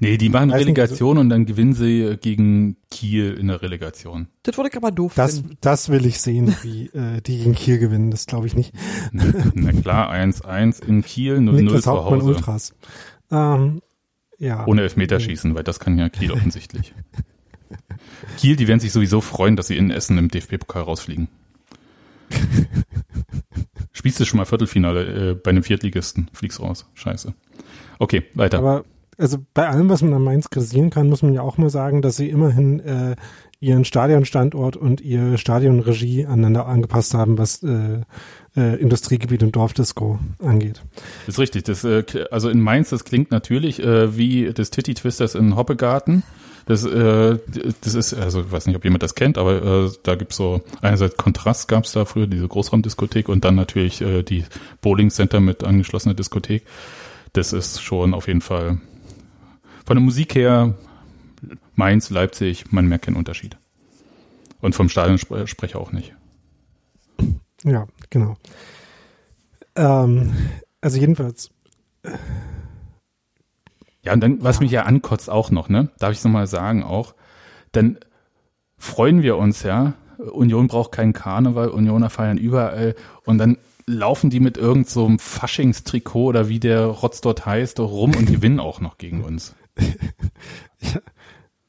[SPEAKER 2] Nee, die machen
[SPEAKER 3] Weiß nicht,
[SPEAKER 2] Relegation und dann gewinnen sie äh, gegen Kiel in der Relegation.
[SPEAKER 4] das würde ich aber doof
[SPEAKER 3] das,
[SPEAKER 4] finden.
[SPEAKER 3] das will ich sehen, wie äh, die gegen Kiel gewinnen. Das glaube ich nicht.
[SPEAKER 2] Na klar, 1-1 in Kiel, 0-0
[SPEAKER 3] Niklas
[SPEAKER 2] zu Hause.
[SPEAKER 3] Ultras. Ähm, ja.
[SPEAKER 2] Ohne Elfmeterschießen, weil das kann ja Kiel *laughs* offensichtlich. Kiel, die werden sich sowieso freuen, dass sie in Essen im DFB-Pokal rausfliegen. *laughs* Spielst du schon mal Viertelfinale äh, bei einem Viertligisten? Fliegst raus. Scheiße. Okay, weiter.
[SPEAKER 3] Aber also bei allem, was man an Mainz kritisieren kann, muss man ja auch mal sagen, dass sie immerhin äh, ihren Stadionstandort und ihre Stadionregie aneinander angepasst haben, was äh, äh, Industriegebiet und Dorfdisco angeht.
[SPEAKER 2] ist richtig. Das, äh, also in Mainz, das klingt natürlich äh, wie das Titty Twisters in Hoppegarten. Das, äh, das ist, also ich weiß nicht, ob jemand das kennt, aber äh, da gibt's so einerseits Kontrast gab's da früher, diese Großraumdiskothek und dann natürlich äh, die Bowling Center mit angeschlossener Diskothek. Das ist schon auf jeden Fall von der Musik her Mainz, Leipzig, man merkt keinen Unterschied. Und vom Stadionsprecher auch nicht.
[SPEAKER 3] Ja, genau. Ähm, also jedenfalls,
[SPEAKER 2] Ja, und dann, was mich ja ankotzt auch noch, ne, darf ich es nochmal sagen auch, dann freuen wir uns ja, Union braucht keinen Karneval, Unioner feiern überall und dann laufen die mit irgend so einem Faschingstrikot oder wie der Rotz dort heißt, rum und *laughs* gewinnen auch noch gegen uns. *laughs*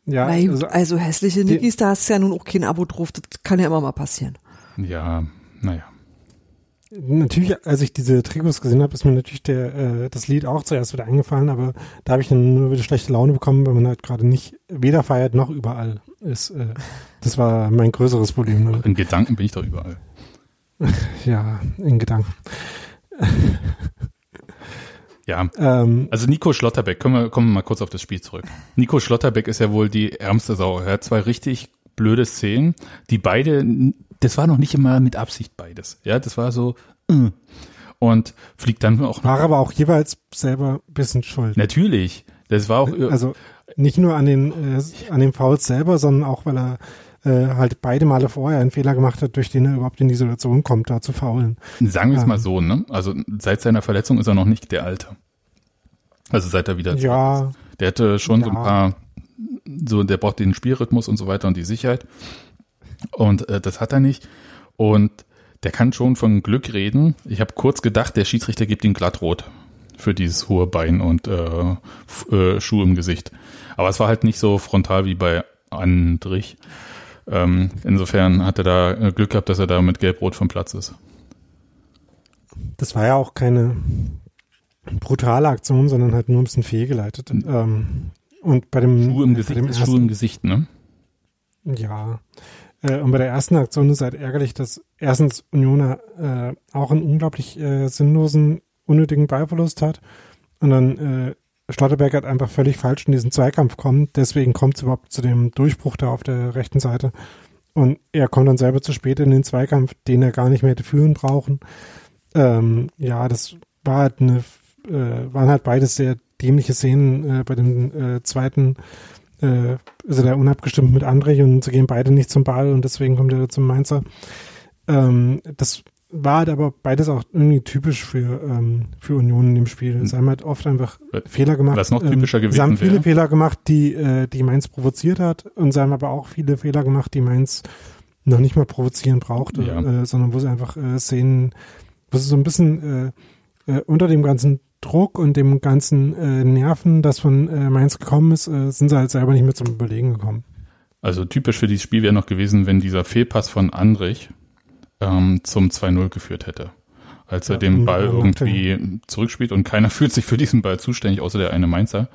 [SPEAKER 3] ja,
[SPEAKER 4] gut,
[SPEAKER 3] also,
[SPEAKER 4] also hässliche Nickis, da hast du ja nun auch kein Abo drauf. Das kann ja immer mal passieren.
[SPEAKER 2] Ja, naja.
[SPEAKER 3] Natürlich, als ich diese Trikots gesehen habe, ist mir natürlich der äh, das Lied auch zuerst wieder eingefallen, aber da habe ich dann nur wieder schlechte Laune bekommen, weil man halt gerade nicht weder feiert noch überall ist. Äh, das war mein größeres Problem. Ne?
[SPEAKER 2] In Gedanken bin ich doch überall. *laughs*
[SPEAKER 3] Ja, in Gedanken. *laughs*
[SPEAKER 2] Ja,
[SPEAKER 3] Ähm,
[SPEAKER 2] also Nico Schlotterbeck, kommen wir, kommen wir mal kurz auf das Spiel zurück. Nico Schlotterbeck ist ja wohl die ärmste Sau. Er hat zwei richtig blöde Szenen, die beide, das war noch nicht immer mit Absicht beides. Ja, das war so, äh. und fliegt dann auch noch.
[SPEAKER 3] war aber auch jeweils selber ein bisschen schuld.
[SPEAKER 2] Natürlich, das war auch,
[SPEAKER 3] Also nicht nur an den äh, an den Fouls selber, sondern auch, weil er äh, halt beide Male vorher einen Fehler gemacht hat, durch den er überhaupt in die Situation kommt, da zu faulen.
[SPEAKER 2] sagen wir es
[SPEAKER 3] ähm,
[SPEAKER 2] mal so, ne? Also seit seiner Verletzung ist er noch nicht der Alte. Also seit er wieder
[SPEAKER 3] Ja,
[SPEAKER 2] ist. Der hatte schon so ein
[SPEAKER 3] Ja.
[SPEAKER 2] paar, so, der braucht den Spielrhythmus und so weiter und die Sicherheit. Und äh, das hat er nicht. Und der kann schon von Glück reden. Ich habe kurz gedacht, der Schiedsrichter gibt ihm glattrot für dieses hohe Bein und äh, äh, Schuh im Gesicht. Aber es war halt nicht so frontal wie bei Andrich. Ähm, insofern hat er da äh, Glück gehabt, dass er da mit Gelb-Rot vom Platz ist.
[SPEAKER 3] das war ja auch keine brutale Aktion, sondern halt nur ein bisschen fehlgeleitet. Ähm, und bei dem,
[SPEAKER 2] Schuh im Gesicht
[SPEAKER 3] dem ersten,
[SPEAKER 2] Schuh im Gesicht, ne?
[SPEAKER 3] Ja. Äh, und bei der ersten Aktion ist halt ärgerlich, dass erstens Unioner äh, auch einen unglaublich äh, sinnlosen, unnötigen Ballverlust hat und dann äh, Schlotterberg hat einfach völlig falsch in diesen Zweikampf kommt. Deswegen kommt es überhaupt zu dem Durchbruch da auf der rechten Seite. Und er kommt dann selber zu spät in den Zweikampf, den er gar nicht mehr hätte führen brauchen. Ähm, ja, das war halt eine, äh, waren halt beides sehr dämliche Szenen äh, bei dem äh, zweiten, äh, also der unabgestimmt mit André und sie gehen beide nicht zum Ball und deswegen kommt er zum Mainzer. Ähm, das war halt aber beides auch irgendwie typisch für, ähm, für Union in dem Spiel. Sie haben halt oft einfach
[SPEAKER 2] Äh,
[SPEAKER 3] Fehler gemacht.
[SPEAKER 2] was noch
[SPEAKER 3] ähm,
[SPEAKER 2] typischer gewesen
[SPEAKER 3] Sie haben viele
[SPEAKER 2] wäre?
[SPEAKER 3] Fehler gemacht, die, äh, die Mainz provoziert hat und sie haben aber auch viele Fehler gemacht, die Mainz noch nicht mal provozieren brauchte,
[SPEAKER 2] Ja.
[SPEAKER 3] äh, sondern wo sie einfach äh, Szenen, wo sie so ein bisschen äh, äh, unter dem ganzen Druck und dem ganzen äh, Nerven, das von äh, Mainz gekommen ist, äh, sind sie halt selber nicht mehr zum Überlegen gekommen.
[SPEAKER 2] Also typisch für dieses Spiel wäre noch gewesen, wenn dieser Fehlpass von Andrich ähm, zum 2-0 geführt hätte. Als er
[SPEAKER 3] Ja,
[SPEAKER 2] den Ball irgendwie zurückspielt und keiner *laughs* fühlt sich für diesen Ball zuständig, außer der eine Mainzer.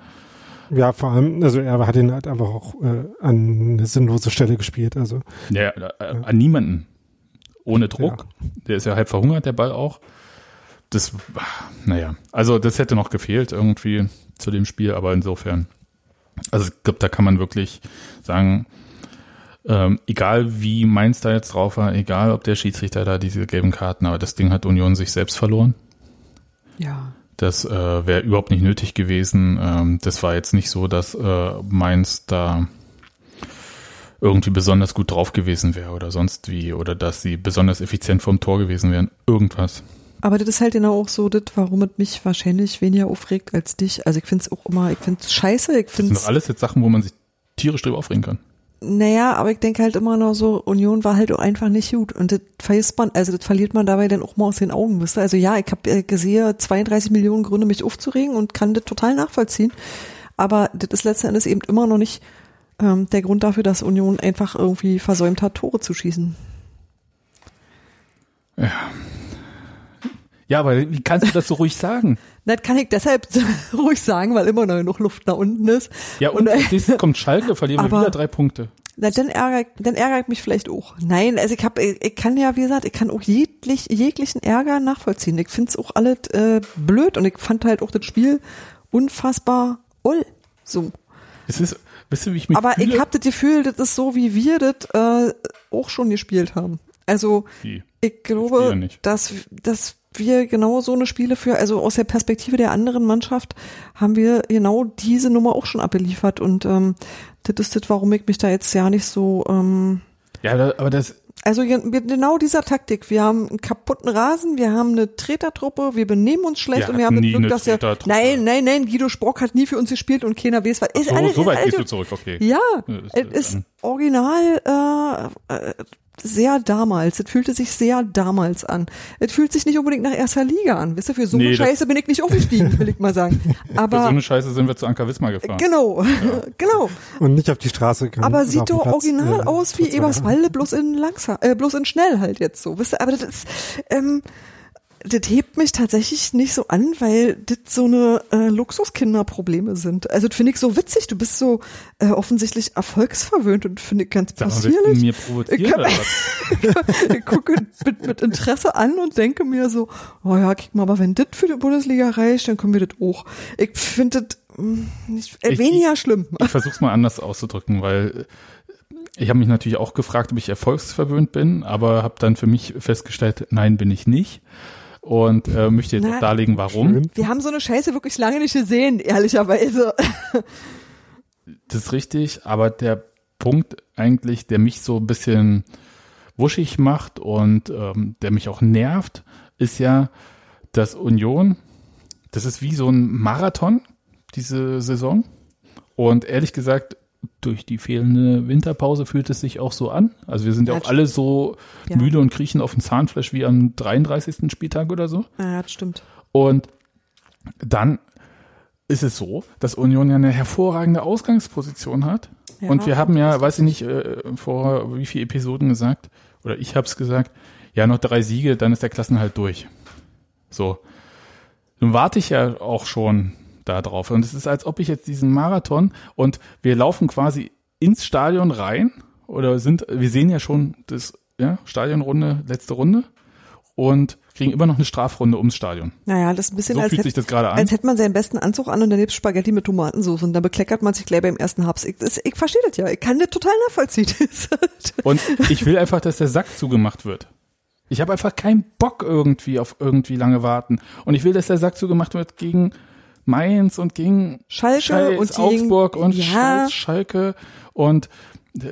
[SPEAKER 3] Ja, vor allem, also er hat ihn halt einfach auch äh, an eine sinnlose Stelle gespielt. Also
[SPEAKER 2] Ja, äh, an niemanden. Ohne Druck. Der ist ja halb verhungert, der Ball auch. Das, naja, also das hätte noch gefehlt irgendwie zu dem Spiel, aber insofern. Also ich glaube, da kann man wirklich sagen, ähm, egal wie Mainz da jetzt drauf war, egal ob der Schiedsrichter da diese gelben Karten, aber das Ding hat Union sich selbst verloren.
[SPEAKER 4] Ja.
[SPEAKER 2] Das äh, wäre überhaupt nicht nötig gewesen. Ähm, das war jetzt nicht so, dass äh, Mainz da irgendwie besonders gut drauf gewesen wäre oder sonst wie oder dass sie besonders effizient vom Tor gewesen wären. Irgendwas.
[SPEAKER 4] Aber das ist halt genau auch so, das, warum es mich wahrscheinlich weniger aufregt als dich. Also ich finde es auch immer, ich finde es scheiße, ich
[SPEAKER 2] Das
[SPEAKER 4] finde
[SPEAKER 2] sind doch alles jetzt Sachen, wo man sich tierisch drüber aufregen kann.
[SPEAKER 4] Naja, aber ich denke halt immer noch so, Union war halt auch einfach nicht gut. Und das vergisst man, also das verliert man dabei dann auch mal aus den Augen, wisst ihr? Also ja, ich habe äh, gesehen, 32 Millionen Gründe, mich aufzuregen und kann das total nachvollziehen. Aber das ist letzten Endes eben immer noch nicht ähm, der Grund dafür, dass Union einfach irgendwie versäumt hat, Tore zu schießen.
[SPEAKER 2] Ja, aber wie kannst du das so ruhig sagen? *laughs*
[SPEAKER 4] Das kann ich deshalb *laughs* ruhig sagen, weil immer noch genug Luft nach unten ist.
[SPEAKER 2] Ja, und,
[SPEAKER 4] äh,
[SPEAKER 2] jetzt kommt Schalke, *laughs* verlieren wir wieder drei Punkte.
[SPEAKER 4] Na, dann ärgert, dann ärgert mich vielleicht auch. Nein, also ich hab, ich, ich kann ja, wie gesagt, ich kann auch jeglich, jeglichen Ärger nachvollziehen. Ich find's auch alles äh, blöd und ich fand halt auch das Spiel unfassbar oll. So.
[SPEAKER 2] Es ist, wisst ihr, wie ich mich
[SPEAKER 4] Aber
[SPEAKER 2] fühle?
[SPEAKER 4] ich hab das Gefühl, das ist so, wie wir das äh, auch schon gespielt haben. Also
[SPEAKER 2] Wie?
[SPEAKER 4] ich glaube, dass, dass wir genau so eine Spiele für, also aus der Perspektive der anderen Mannschaft, haben wir genau diese Nummer auch schon abgeliefert. Und ähm, das ist das, warum ich mich da jetzt ja nicht so ähm,
[SPEAKER 2] Ja, aber das,
[SPEAKER 4] also genau dieser Taktik. Wir haben einen kaputten Rasen, wir haben eine Tretertruppe, wir benehmen uns schlecht
[SPEAKER 2] Wir
[SPEAKER 4] und wir haben Glück, dass wir, nein, nein, nein, Guido Spock hat nie für uns gespielt und keiner weiß was. Ist
[SPEAKER 2] so,
[SPEAKER 4] alles-
[SPEAKER 2] so weit
[SPEAKER 4] also-
[SPEAKER 2] gehst du zurück, okay.
[SPEAKER 4] Ja, es
[SPEAKER 2] ist
[SPEAKER 4] ist
[SPEAKER 2] dann-
[SPEAKER 4] original äh, äh, sehr damals. Es fühlte sich sehr damals an. Es fühlt sich nicht unbedingt nach erster Liga an. Wisst ihr, für so eine
[SPEAKER 2] Nee,
[SPEAKER 4] Scheiße bin ich nicht aufgestiegen, will ich mal sagen. *laughs*
[SPEAKER 2] Für so
[SPEAKER 4] Aber
[SPEAKER 2] eine Scheiße sind wir zu Anker Wismar gefahren.
[SPEAKER 4] genau, *laughs* genau.
[SPEAKER 3] Und nicht auf die Straße gegangen.
[SPEAKER 4] Aber sieht doch original
[SPEAKER 3] äh,
[SPEAKER 4] aus wie Eberswalde, bloß in langsam, äh, bloß in schnell halt jetzt so. Wisst ihr, aber das ist, ähm, das hebt mich tatsächlich nicht so an, weil das so eine äh, Luxuskinderprobleme sind. Also das finde ich so witzig. Du bist so äh, offensichtlich erfolgsverwöhnt und finde ich ganz possierlich.
[SPEAKER 2] mir
[SPEAKER 4] Ich-
[SPEAKER 2] was? *laughs*
[SPEAKER 4] ich gucke mit, mit Interesse an und denke mir so, oh ja, guck mal, aber wenn das für die Bundesliga reicht, dann können wir das auch. Ich finde das mh, nicht, äh,
[SPEAKER 2] Ich-
[SPEAKER 4] weniger schlimm.
[SPEAKER 2] Ich versuch's mal anders auszudrücken, weil ich habe mich natürlich auch gefragt, ob ich erfolgsverwöhnt bin, aber habe dann für mich festgestellt, nein, bin ich nicht. Und äh, möchte jetzt
[SPEAKER 4] Na,
[SPEAKER 2] auch darlegen, warum.
[SPEAKER 3] Schön.
[SPEAKER 4] Wir haben so eine Scheiße wirklich lange nicht gesehen, ehrlicherweise.
[SPEAKER 2] Das ist richtig, aber der Punkt eigentlich, der mich so ein bisschen wuschig macht und ähm, der mich auch nervt, ist ja, dass Union, das ist wie so ein Marathon, diese Saison. Und ehrlich gesagt, durch die fehlende Winterpause fühlt es sich auch so an. Also wir sind ja
[SPEAKER 4] Ja,
[SPEAKER 2] auch alle so
[SPEAKER 4] Ja.
[SPEAKER 2] müde und kriechen auf dem Zahnfleisch wie am 33. Spieltag oder so.
[SPEAKER 4] Ja, das stimmt.
[SPEAKER 2] Und dann ist es so, dass Union ja eine hervorragende Ausgangsposition hat.
[SPEAKER 4] Ja.
[SPEAKER 2] Und wir haben ja, weiß ich nicht, äh, vor wie viele Episoden gesagt, oder ich habe es gesagt, ja, noch drei Siege, dann ist der Klassenhalt durch. So. Nun warte ich ja auch schon da drauf. Und es ist, als ob ich jetzt diesen Marathon und wir laufen quasi ins Stadion rein oder sind, wir sehen ja schon das, ja, Stadionrunde, letzte Runde. und kriegen immer noch eine Strafrunde ums Stadion.
[SPEAKER 4] Naja, das ist ein bisschen,
[SPEAKER 2] So
[SPEAKER 4] als,
[SPEAKER 2] fühlt
[SPEAKER 4] hätte,
[SPEAKER 2] sich das gerade an.
[SPEAKER 4] als hätte man seinen besten Anzug an und daneben Spaghetti mit Tomatensauce und dann bekleckert man sich gleich beim ersten Haps. Ich, das, ich verstehe das ja. Ich kann das total nachvollziehen. *laughs*
[SPEAKER 2] Und ich will einfach, dass der Sack zugemacht wird. Ich habe einfach keinen Bock irgendwie auf irgendwie lange warten. Und ich will, dass der Sack zugemacht wird gegen Mainz und gegen
[SPEAKER 4] Schalke
[SPEAKER 2] Scheiß
[SPEAKER 4] und
[SPEAKER 2] Augsburg und
[SPEAKER 4] ja.
[SPEAKER 2] Schalke und äh,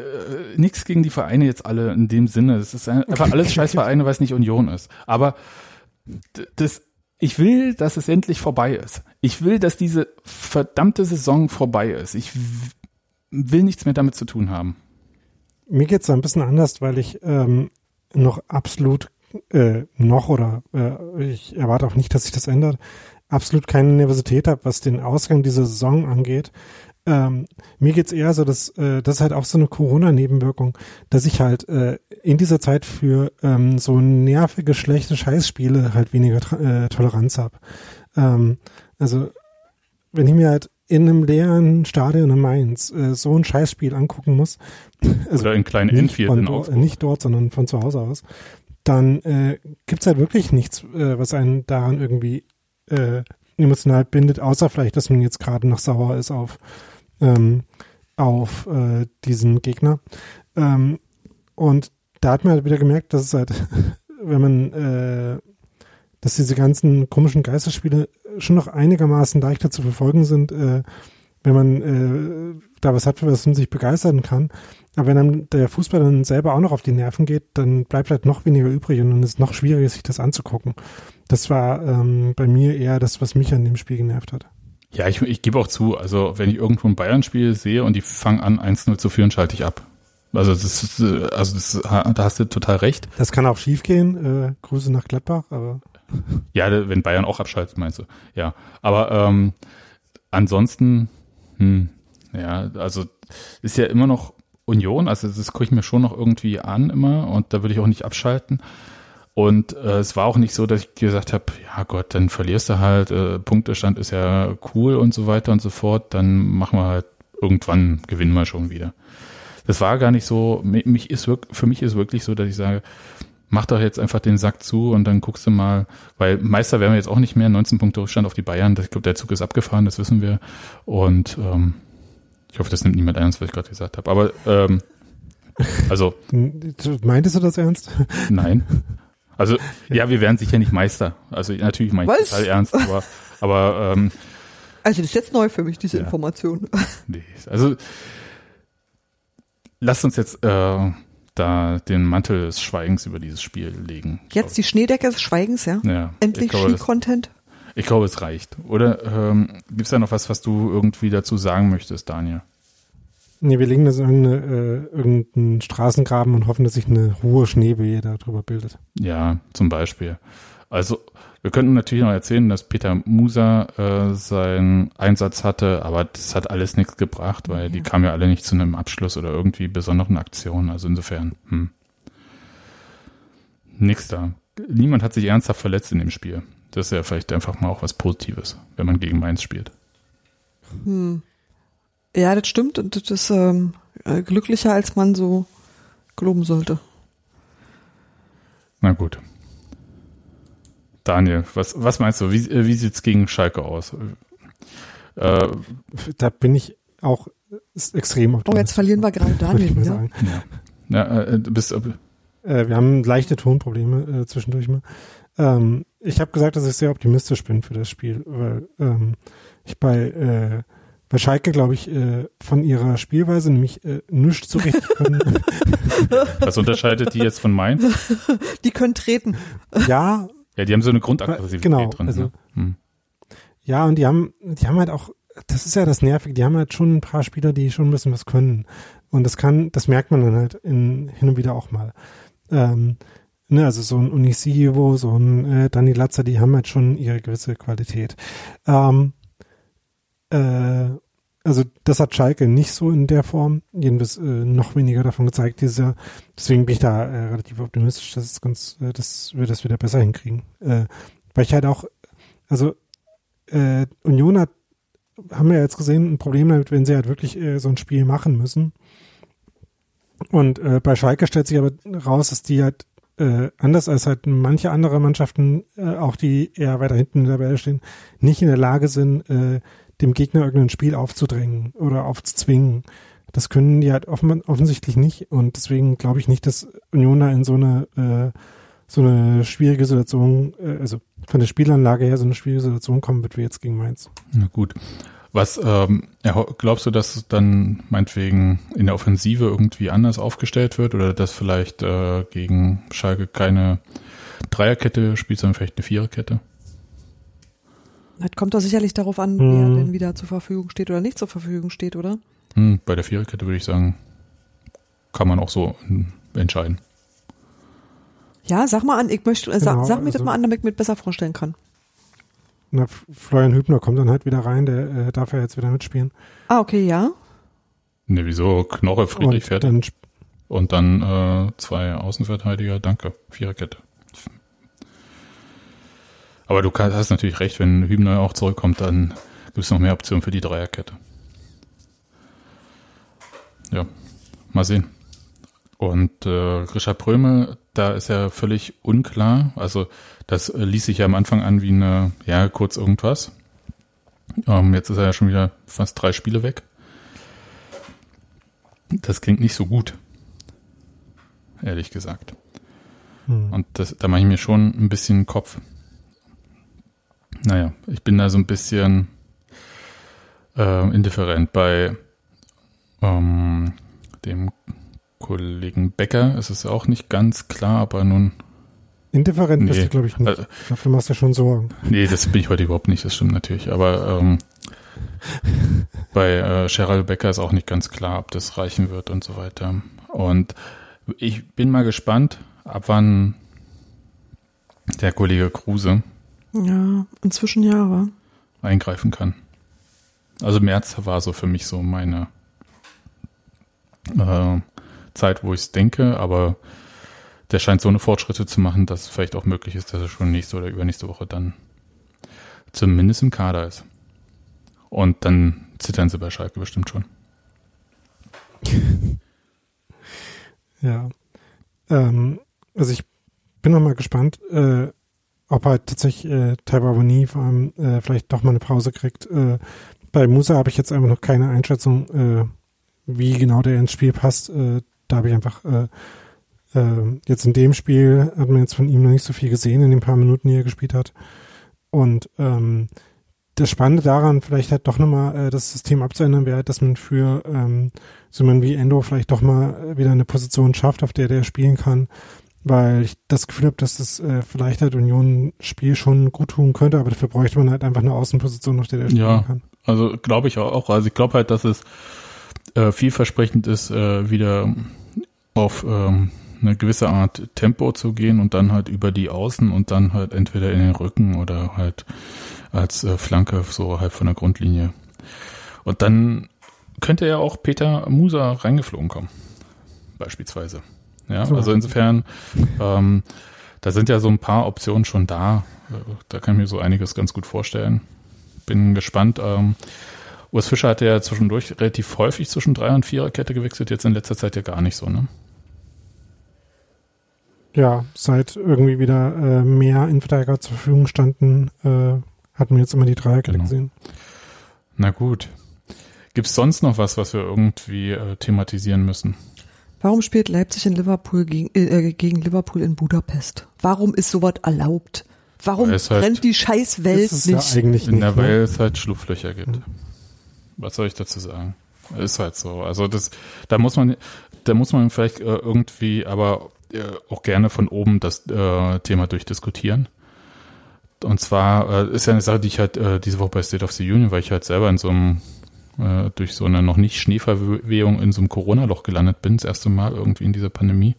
[SPEAKER 2] nichts gegen die Vereine jetzt alle in dem Sinne. Es ist ein- einfach alles Scheißvereine, weil es nicht Union ist. Aber das, ich will, dass es endlich vorbei ist. Ich will, dass diese verdammte Saison vorbei ist. Ich will nichts mehr damit zu tun haben.
[SPEAKER 3] Mir geht's da ein bisschen anders, weil ich ähm, noch absolut äh, noch oder äh, ich erwarte auch nicht, dass sich das ändert, absolut keine Nervosität habe, was den Ausgang dieser Saison angeht. Ähm, mir geht's eher so, dass äh, das ist halt auch so eine Corona-Nebenwirkung, dass ich halt äh, in dieser Zeit für ähm, so nervige, schlechte Scheißspiele halt weniger äh, Toleranz habe. Ähm, also wenn ich mir halt in einem leeren Stadion in Mainz äh, so ein Scheißspiel angucken muss, *laughs* also
[SPEAKER 2] Oder in kleinen Enfield in Augsburg.
[SPEAKER 3] nicht dort, sondern von zu Hause aus, dann äh, gibt's halt wirklich nichts, äh, was einen daran irgendwie äh, emotional bindet, außer vielleicht, dass man jetzt gerade noch sauer ist auf, ähm, auf äh, diesen Gegner. Ähm, und da hat man halt wieder gemerkt, dass es halt, *laughs* wenn man, äh, dass diese ganzen komischen Geisterspiele schon noch einigermaßen leichter zu verfolgen sind, äh, wenn man äh, da was hat, für was man sich begeistern kann. Aber wenn dann der Fußball dann selber auch noch auf die Nerven geht, dann bleibt halt noch weniger übrig und dann ist es noch schwieriger, sich das anzugucken. Das war ähm, bei mir eher das, was mich an dem Spiel genervt hat.
[SPEAKER 2] Ja, ich, ich gebe auch zu, also wenn ich irgendwo ein Bayern-Spiel sehe und die fangen an 1-0 zu führen, schalte ich ab. Also das ist, also das, da hast du total recht.
[SPEAKER 3] Das kann auch schiefgehen. Äh, Grüße nach Gladbach, aber *laughs*
[SPEAKER 2] Ja, wenn Bayern auch abschaltet, meinst du. Ja, aber ähm, ansonsten, hm, ja, also ist ja immer noch Union, also das gucke ich mir schon noch irgendwie an immer und da würde ich auch nicht abschalten. Und äh, es war auch nicht so, dass ich gesagt habe, ja Gott, dann verlierst du halt, äh, Punktestand ist ja cool und so weiter und so fort, dann machen wir halt irgendwann gewinnen wir schon wieder. Das war gar nicht so, mi- mich ist wirk- für mich ist wirklich so, dass ich sage, mach doch jetzt einfach den Sack zu und dann guckst du mal, weil Meister werden wir jetzt auch nicht mehr, 19 Punkte Rückstand auf die Bayern, ich glaube, der Zug ist abgefahren, das wissen wir. Und ähm, ich hoffe, das nimmt niemand ernst, was ich gerade gesagt habe. Aber ähm, also
[SPEAKER 3] meintest du das ernst?
[SPEAKER 2] nein. Also *laughs* ja, wir werden sicher nicht Meister. Also natürlich meine ich total ernst, aber aber ähm,
[SPEAKER 4] Also das ist jetzt neu für mich, diese
[SPEAKER 2] Ja.
[SPEAKER 4] Information. *laughs*
[SPEAKER 2] Nee, also lasst uns jetzt äh, da den Mantel des Schweigens über dieses Spiel legen.
[SPEAKER 4] Jetzt die Schneedecke des Schweigens, ja?
[SPEAKER 2] Ja,
[SPEAKER 4] Endlich Ski-Content.
[SPEAKER 2] Ich glaube, es reicht. Oder ähm, gibt es da noch was, was du irgendwie dazu sagen möchtest, Daniel?
[SPEAKER 3] Nee, wir legen das in äh, irgendeinen Straßengraben und hoffen, dass sich eine hohe Schneewehe darüber bildet.
[SPEAKER 2] Ja, zum Beispiel. Also wir könnten natürlich noch erzählen, dass Peter Musa äh, seinen Einsatz hatte, aber das hat alles nichts gebracht, weil die kamen ja alle nicht zu einem Abschluss oder irgendwie besonderen Aktionen. Also insofern, hm. Nix da. Niemand hat sich ernsthaft verletzt in dem Spiel. Das ist ja vielleicht einfach mal auch was Positives, wenn man gegen Mainz spielt.
[SPEAKER 4] Hm. Ja, das stimmt und das ist ähm, äh, glücklicher, als man so glauben sollte.
[SPEAKER 2] Na gut. Daniel, was, was meinst du? Wie, äh, wie sieht's gegen Schalke aus? Äh,
[SPEAKER 3] Da bin ich auch extrem
[SPEAKER 4] Oh,
[SPEAKER 3] optimistisch.
[SPEAKER 4] jetzt verlieren wir gerade *laughs* Daniel
[SPEAKER 3] sagen.
[SPEAKER 2] ja. Ja, äh, du bist,
[SPEAKER 3] Äh, wir haben leichte Tonprobleme äh, zwischendurch mal. Ähm, ich habe gesagt, dass ich sehr optimistisch bin für das Spiel, weil ähm, ich bei, äh, bei Schalke, glaube ich, äh, von ihrer Spielweise nämlich äh, nichts so richtig können. *laughs*
[SPEAKER 2] Was unterscheidet die jetzt von Mainz? *laughs*
[SPEAKER 4] Die können treten.
[SPEAKER 3] ja,
[SPEAKER 2] Ja, die haben so eine Grundaggressivität
[SPEAKER 3] Genau,
[SPEAKER 2] drin.
[SPEAKER 3] also-
[SPEAKER 2] ne? hm.
[SPEAKER 3] ja, und die haben, die haben halt auch, das ist ja das Nervige, die haben halt schon ein paar Spieler, die schon ein bisschen was können. Und das kann, das merkt man dann halt in, hin und wieder auch mal. Ähm, ne, also so ein Unisivo, so ein äh, Dani Latzer, die haben halt schon ihre gewisse Qualität. Ähm, äh, also das hat Schalke nicht so in der Form, jedenfalls äh, noch weniger davon gezeigt dieses. Deswegen bin ich da äh, relativ optimistisch, dass es ganz, äh, dass wir das wieder besser hinkriegen. Äh, weil ich halt auch, also äh, Union hat, haben wir jetzt gesehen, ein Problem damit, wenn sie halt wirklich äh, so ein Spiel machen müssen. Und äh, bei Schalke stellt sich aber raus, dass die halt äh, anders als halt manche andere Mannschaften, äh, auch die eher weiter hinten in der Tabelle stehen, nicht in der Lage sind, äh, dem Gegner irgendein Spiel aufzudrängen oder aufzuzwingen. Das können die halt offen, offensichtlich nicht und deswegen glaube ich nicht, dass Union da in so eine äh, so eine schwierige Situation, äh, also von der Spielanlage her so eine schwierige Situation kommen wird wie jetzt gegen Mainz.
[SPEAKER 2] Na gut. Was ähm, glaubst du, dass dann meinetwegen in der Offensive irgendwie anders aufgestellt wird oder dass vielleicht äh, gegen Schalke keine Dreierkette spielt, sondern vielleicht eine Viererkette?
[SPEAKER 4] Das kommt doch sicherlich darauf an, hm. wer denn wieder zur Verfügung steht oder nicht zur Verfügung steht, oder?
[SPEAKER 2] Hm, bei der Viererkette würde ich sagen, kann man auch so entscheiden.
[SPEAKER 4] Ja, sag mal an, ich möchte, äh, genau, sag, mir also, das mal an, damit ich mir besser vorstellen kann.
[SPEAKER 3] Na, Florian Hübner kommt dann halt wieder rein, der äh, darf ja jetzt wieder mitspielen.
[SPEAKER 4] Ah, okay, ja.
[SPEAKER 2] Ne, wieso? Knoche, Friedrich fährt. Dann und dann äh, zwei Außenverteidiger, danke, Viererkette. Aber du hast natürlich recht, wenn Hübner auch zurückkommt, dann gibt es noch mehr Optionen für die Dreierkette. Ja, mal sehen. Und äh, Richard Pröme, da ist ja völlig unklar. Also das äh, ließ sich ja am Anfang an wie eine, ja, kurz irgendwas. Ähm, jetzt ist er ja schon wieder fast drei Spiele weg. Das klingt nicht so gut. Ehrlich gesagt. Hm. Und das, da mache ich mir schon ein bisschen Kopf. Naja, ich bin da so ein bisschen äh, indifferent. Bei ähm, dem Kollegen Becker ist es auch nicht ganz klar, aber nun
[SPEAKER 3] Indifferent nee. bist du, glaube ich, nicht. Also, ich glaube, du machst ja schon Sorgen.
[SPEAKER 2] Nee, das bin ich heute überhaupt nicht, das stimmt natürlich. Aber ähm, *laughs* bei äh, Cheryl Becker ist auch nicht ganz klar, ob das reichen wird und so weiter. Und ich bin mal gespannt, ab wann der Kollege Kruse
[SPEAKER 4] ja, inzwischen ja,
[SPEAKER 2] eingreifen kann. Also März war so für mich so meine äh, Zeit, wo ich es denke, aber der scheint so eine Fortschritte zu machen, dass es vielleicht auch möglich ist, dass er schon nächste oder übernächste Woche dann zumindest im Kader ist. Und dann zittern sie bei Schalke bestimmt schon. *laughs*
[SPEAKER 3] ja. Ähm, also ich bin noch mal gespannt, äh, ob er tatsächlich äh, Taibawani vor allem äh, vielleicht doch mal eine Pause kriegt. Äh, bei Musa habe ich jetzt einfach noch keine Einschätzung, äh, wie genau der ins Spiel passt. Da habe ich einfach äh, äh, jetzt in dem Spiel hat man jetzt von ihm noch nicht so viel gesehen in den paar Minuten, die er gespielt hat. Und ähm, das Spannende daran, vielleicht halt doch nochmal äh, das System abzuändern, wäre, dass man für ähm, so man wie Endo vielleicht doch mal wieder eine Position schafft, auf der der spielen kann, weil ich das Gefühl habe, dass das äh, vielleicht halt Union Spiel schon gut tun könnte, aber dafür bräuchte man halt einfach eine Außenposition, auf der der spielen ja, kann.
[SPEAKER 2] Also glaube ich auch. Also ich glaube halt, dass es äh, vielversprechend ist, äh, wieder auf ähm, eine gewisse Art Tempo zu gehen und dann halt über die Außen und dann halt entweder in den Rücken oder halt als äh, Flanke so halb von der Grundlinie. Und dann könnte ja auch Peter Musa reingeflogen kommen, beispielsweise. Ja, so. also insofern, ähm, da sind ja so ein paar Optionen schon da. Äh, da kann ich mir so einiges ganz gut vorstellen. Bin gespannt. Ähm, Urs Fischer hat ja zwischendurch relativ häufig zwischen Dreier- und Viererkette gewechselt, jetzt in letzter Zeit ja gar nicht so, ne?
[SPEAKER 3] ja, seit irgendwie wieder äh, mehr Innenverteidiger zur Verfügung standen, äh, hatten wir jetzt immer die Dreierkette genau. gesehen.
[SPEAKER 2] Na gut. Gibt es sonst noch was, was wir irgendwie äh, thematisieren müssen?
[SPEAKER 4] Warum spielt Leipzig in Liverpool gegen, äh, gegen Liverpool in Budapest? Warum ist sowas erlaubt? Warum halt, rennt die Scheißwelt nicht? Ja
[SPEAKER 2] eigentlich in nicht, der, ne? weil es halt Schlupflöcher gibt. Mhm. Was soll ich dazu sagen? Ist halt so. Also das, da muss man, da muss man vielleicht äh, irgendwie, aber äh, auch gerne von oben das äh, Thema durchdiskutieren. Und zwar äh, ist ja eine Sache, die ich halt äh, diese Woche bei State of the Union, weil ich halt selber in so einem äh, durch so eine noch nicht Schneeverwehung in so einem Corona-Loch gelandet bin, das erste Mal irgendwie in dieser Pandemie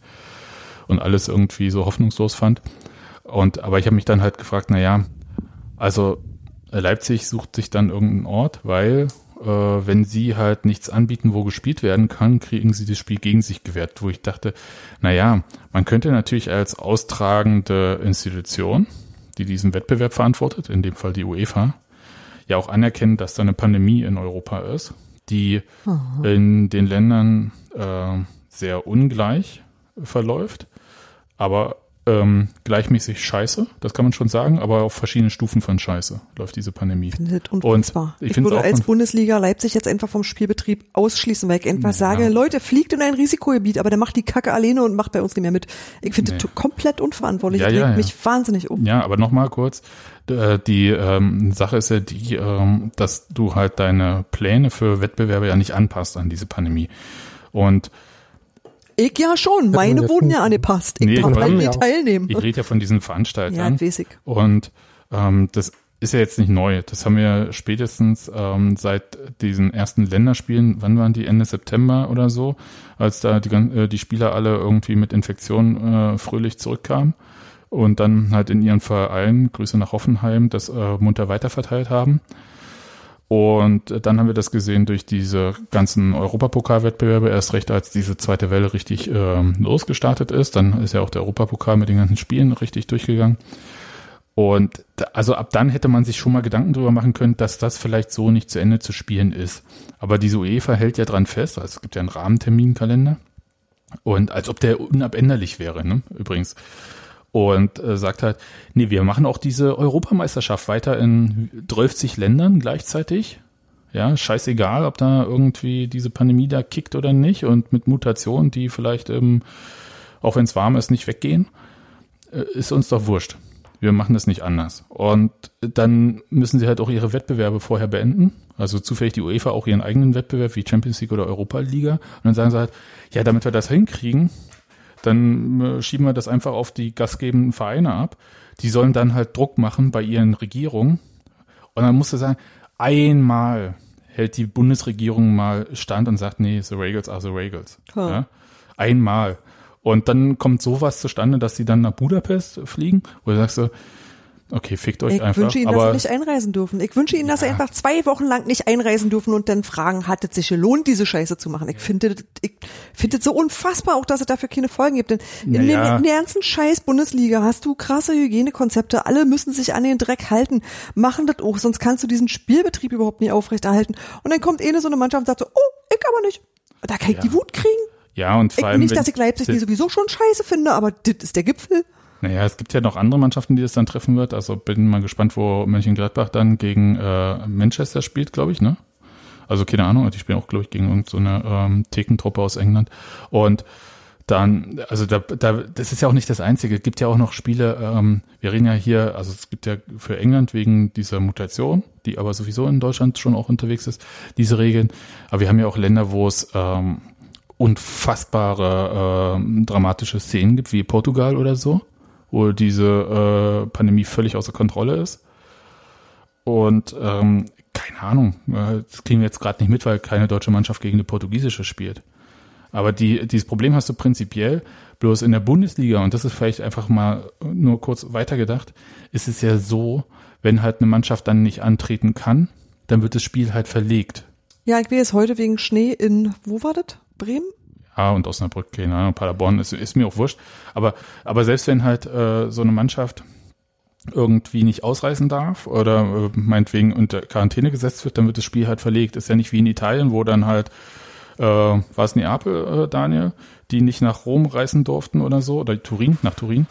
[SPEAKER 2] und alles irgendwie so hoffnungslos fand. Und aber ich habe mich dann halt gefragt, na ja, also Leipzig sucht sich dann irgendeinen Ort, weil äh, wenn sie halt nichts anbieten, wo gespielt werden kann, kriegen sie das Spiel gegen sich gewährt, wo ich dachte, naja, man könnte natürlich als austragende Institution, die diesen Wettbewerb verantwortet, in dem Fall die UEFA, ja auch anerkennen, dass da eine Pandemie in Europa ist, die Aha. in den Ländern äh, sehr ungleich verläuft, aber ähm, gleichmäßig scheiße, das kann man schon sagen, aber auf verschiedenen Stufen von scheiße läuft diese Pandemie.
[SPEAKER 4] Findet
[SPEAKER 2] Und
[SPEAKER 4] unfassbar.
[SPEAKER 2] ich
[SPEAKER 4] Ich,
[SPEAKER 2] find's
[SPEAKER 4] würde
[SPEAKER 2] auch
[SPEAKER 4] als Bundesliga Leipzig jetzt einfach vom Spielbetrieb ausschließen, weil ich einfach
[SPEAKER 2] Ja.
[SPEAKER 4] sage, Leute, fliegt in ein Risikogebiet, aber der macht die Kacke alleine und macht bei uns nicht mehr mit. Ich finde
[SPEAKER 2] Nee.
[SPEAKER 4] das komplett unverantwortlich.
[SPEAKER 2] Ja,
[SPEAKER 4] das
[SPEAKER 2] ja, ja.
[SPEAKER 4] mich wahnsinnig um.
[SPEAKER 2] Ja, aber nochmal kurz. äh, Die ähm, Sache ist ja die, ähm, dass du halt deine Pläne für Wettbewerbe ja nicht anpasst an diese Pandemie. Und
[SPEAKER 4] Ich ja schon, meine wurden ja angepasst. Ich
[SPEAKER 2] Nee,
[SPEAKER 4] darf halt
[SPEAKER 3] ja auch-
[SPEAKER 4] teilnehmen.
[SPEAKER 2] ich rede ja von diesen
[SPEAKER 4] Ja,
[SPEAKER 2] Veranstaltern.
[SPEAKER 4] das weiß ich.
[SPEAKER 2] Und ähm, das ist ja jetzt nicht neu. Das haben wir spätestens ähm, seit diesen ersten Länderspielen, wann waren die, Ende September oder so, als da die, äh, die Spieler alle irgendwie mit Infektionen äh, fröhlich zurückkamen und dann halt in ihren Vereinen, Grüße nach Hoffenheim, das äh, munter weiterverteilt haben. Und dann haben wir das gesehen durch diese ganzen Europapokalwettbewerbe, erst recht als diese zweite Welle richtig ähm, losgestartet ist. Dann ist ja auch der Europapokal mit den ganzen Spielen richtig durchgegangen. Und also ab dann hätte man sich schon mal Gedanken drüber machen können, dass das vielleicht so nicht zu Ende zu spielen ist. Aber diese UEFA hält ja dran fest, also es gibt ja einen Rahmenterminkalender. Und als ob der unabänderlich wäre, ne? übrigens. Und äh, sagt halt, nee, wir machen auch diese Europameisterschaft weiter in 30 Ländern gleichzeitig. Ja, scheißegal, ob da irgendwie diese Pandemie da kickt oder nicht und mit Mutationen, die vielleicht, ähm, auch wenn es warm ist, nicht weggehen, äh, ist uns doch wurscht. Wir machen das nicht anders. Und dann müssen sie halt auch ihre Wettbewerbe vorher beenden. Also zufällig die UEFA auch ihren eigenen Wettbewerb wie Champions League oder Europa Liga. Und dann sagen sie halt, ja, damit wir das hinkriegen, dann äh, schieben wir das einfach auf die gastgebenden Vereine ab. Die sollen dann halt Druck machen bei ihren Regierungen. Und dann musst du sagen, einmal hält die Bundesregierung mal stand und sagt, nee, the Regals are the Regals.
[SPEAKER 4] Ha.
[SPEAKER 2] Ja? Einmal. Und dann kommt sowas zustande, dass sie dann nach Budapest fliegen, wo du sagst so, okay, fickt euch
[SPEAKER 4] Ich
[SPEAKER 2] einfach.
[SPEAKER 4] wünsche Ihnen, dass Sie nicht einreisen dürfen. Ich wünsche Ihnen, dass Sie einfach zwei Wochen lang nicht einreisen dürfen und dann fragen, hat es sich gelohnt, diese Scheiße zu machen? Ich finde, ich finde es so unfassbar auch, dass es dafür keine Folgen gibt. Denn in, dem,
[SPEAKER 2] Naja.
[SPEAKER 4] in der ganzen scheiß Bundesliga hast du krasse Hygienekonzepte. Alle müssen sich an den Dreck halten, machen das auch, sonst kannst du diesen Spielbetrieb überhaupt nicht aufrechterhalten. Und dann kommt eine so eine Mannschaft und sagt so, oh, ich aber nicht. Da kann ich die Wut kriegen.
[SPEAKER 2] ja, und vor
[SPEAKER 4] Ich,
[SPEAKER 2] allem,
[SPEAKER 4] nicht,
[SPEAKER 2] wenn-
[SPEAKER 4] dass ich Leipzig die sowieso schon scheiße finde, aber das ist der Gipfel.
[SPEAKER 2] Naja, es gibt ja noch andere Mannschaften, die es dann treffen wird. Also bin mal gespannt, wo Mönchengladbach dann gegen äh, Manchester spielt, glaube ich, ne? Also keine Ahnung, die spielen auch, glaube ich, gegen irgendeine so ähm, Thekentruppe aus England. Und dann, also da, da, das ist ja auch nicht das Einzige. Es gibt ja auch noch Spiele, ähm, wir reden ja hier, also es gibt ja für England wegen dieser Mutation, die aber sowieso in Deutschland schon auch unterwegs ist, diese Regeln. Aber wir haben ja auch Länder, wo es ähm, unfassbare ähm, dramatische Szenen gibt, wie Portugal oder so, wo diese äh, Pandemie völlig außer Kontrolle ist. Und ähm, keine Ahnung, äh, das kriegen wir jetzt gerade nicht mit, weil keine deutsche Mannschaft gegen eine portugiesische spielt. Aber die, dieses Problem hast du prinzipiell bloß in der Bundesliga, und das ist vielleicht einfach mal nur kurz weitergedacht, ist es ja so, wenn halt eine Mannschaft dann nicht antreten kann, dann wird das Spiel halt verlegt.
[SPEAKER 4] Ja, ich will jetzt heute wegen Schnee in, wo war das? Bremen?
[SPEAKER 2] Ja, und Osnabrück, keine Ahnung, Paderborn, ist, ist mir auch wurscht. Aber, aber selbst wenn halt äh, so eine Mannschaft irgendwie nicht ausreißen darf oder äh, meinetwegen unter Quarantäne gesetzt wird, dann wird das Spiel halt verlegt. Ist ja nicht wie in Italien, wo dann halt, äh, war es Neapel, äh, Daniel, die nicht nach Rom reisen durften oder so, oder Turin, nach Turin.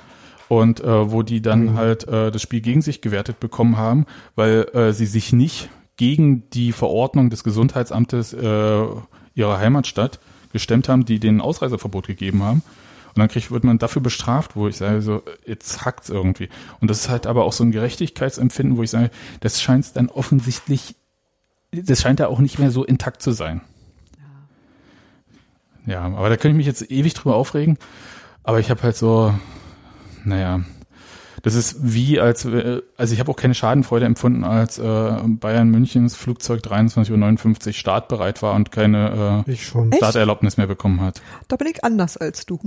[SPEAKER 2] Und äh, wo die dann halt äh, das Spiel gegen sich gewertet bekommen haben, weil äh, sie sich nicht gegen die Verordnung des Gesundheitsamtes äh, ihrer Heimatstadt gestemmt haben, die den Ausreiseverbot gegeben haben. Und dann kriegt, wird man dafür bestraft, wo ich sage, so, jetzt hackt's irgendwie. Und das ist halt aber auch so ein Gerechtigkeitsempfinden, wo ich sage, das scheint dann offensichtlich, das scheint ja auch nicht mehr so intakt zu sein. Ja, aber da könnte ich mich jetzt ewig drüber aufregen. Aber ich habe halt so, naja, das ist wie als, äh, also ich habe auch keine Schadenfreude empfunden, als äh, Bayern Münchens Flugzeug 23.59 Uhr startbereit war und keine äh,
[SPEAKER 3] Ich schon.
[SPEAKER 4] Echt?
[SPEAKER 2] Starterlaubnis mehr bekommen hat.
[SPEAKER 4] Da bin ich anders als du.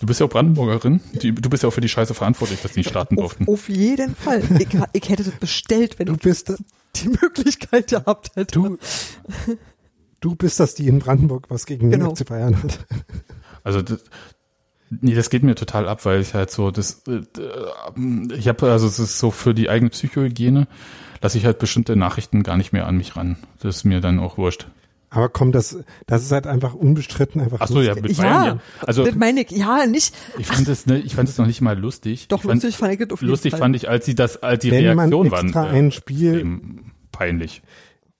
[SPEAKER 2] Du bist ja auch Brandenburgerin. Die, du bist ja auch für die Scheiße verantwortlich, dass die nicht starten
[SPEAKER 4] Auf,
[SPEAKER 2] durften.
[SPEAKER 4] auf jeden Fall. Ich, ich hätte das bestellt, wenn
[SPEAKER 3] Du
[SPEAKER 4] ich
[SPEAKER 3] bist,
[SPEAKER 4] die Möglichkeit gehabt hätte.
[SPEAKER 3] du, du bist das, die in Brandenburg was gegen
[SPEAKER 4] Genau.
[SPEAKER 3] den FC Bayern hat.
[SPEAKER 2] Also das, nee, das geht mir total ab, weil ich halt so das äh, äh, ich habe also es ist so für die eigene Psychohygiene, lasse ich halt bestimmte Nachrichten gar nicht mehr an mich ran. Das ist mir dann auch wurscht.
[SPEAKER 3] Aber komm, das, das ist halt einfach unbestritten einfach.
[SPEAKER 2] Ach so, ja, mit Bayern, ja.
[SPEAKER 4] Ja,
[SPEAKER 2] Also
[SPEAKER 4] das meine ich, ja, nicht.
[SPEAKER 2] ich fand es, ne, ich fand es noch nicht mal lustig.
[SPEAKER 4] Doch,
[SPEAKER 2] ich fand,
[SPEAKER 4] lustig fand ich das auf jeden
[SPEAKER 2] Lustig
[SPEAKER 4] Fall.
[SPEAKER 2] fand ich, als sie das, als die
[SPEAKER 3] Wenn man
[SPEAKER 2] Reaktion
[SPEAKER 3] extra
[SPEAKER 2] waren.
[SPEAKER 3] ein Spiel,
[SPEAKER 2] peinlich.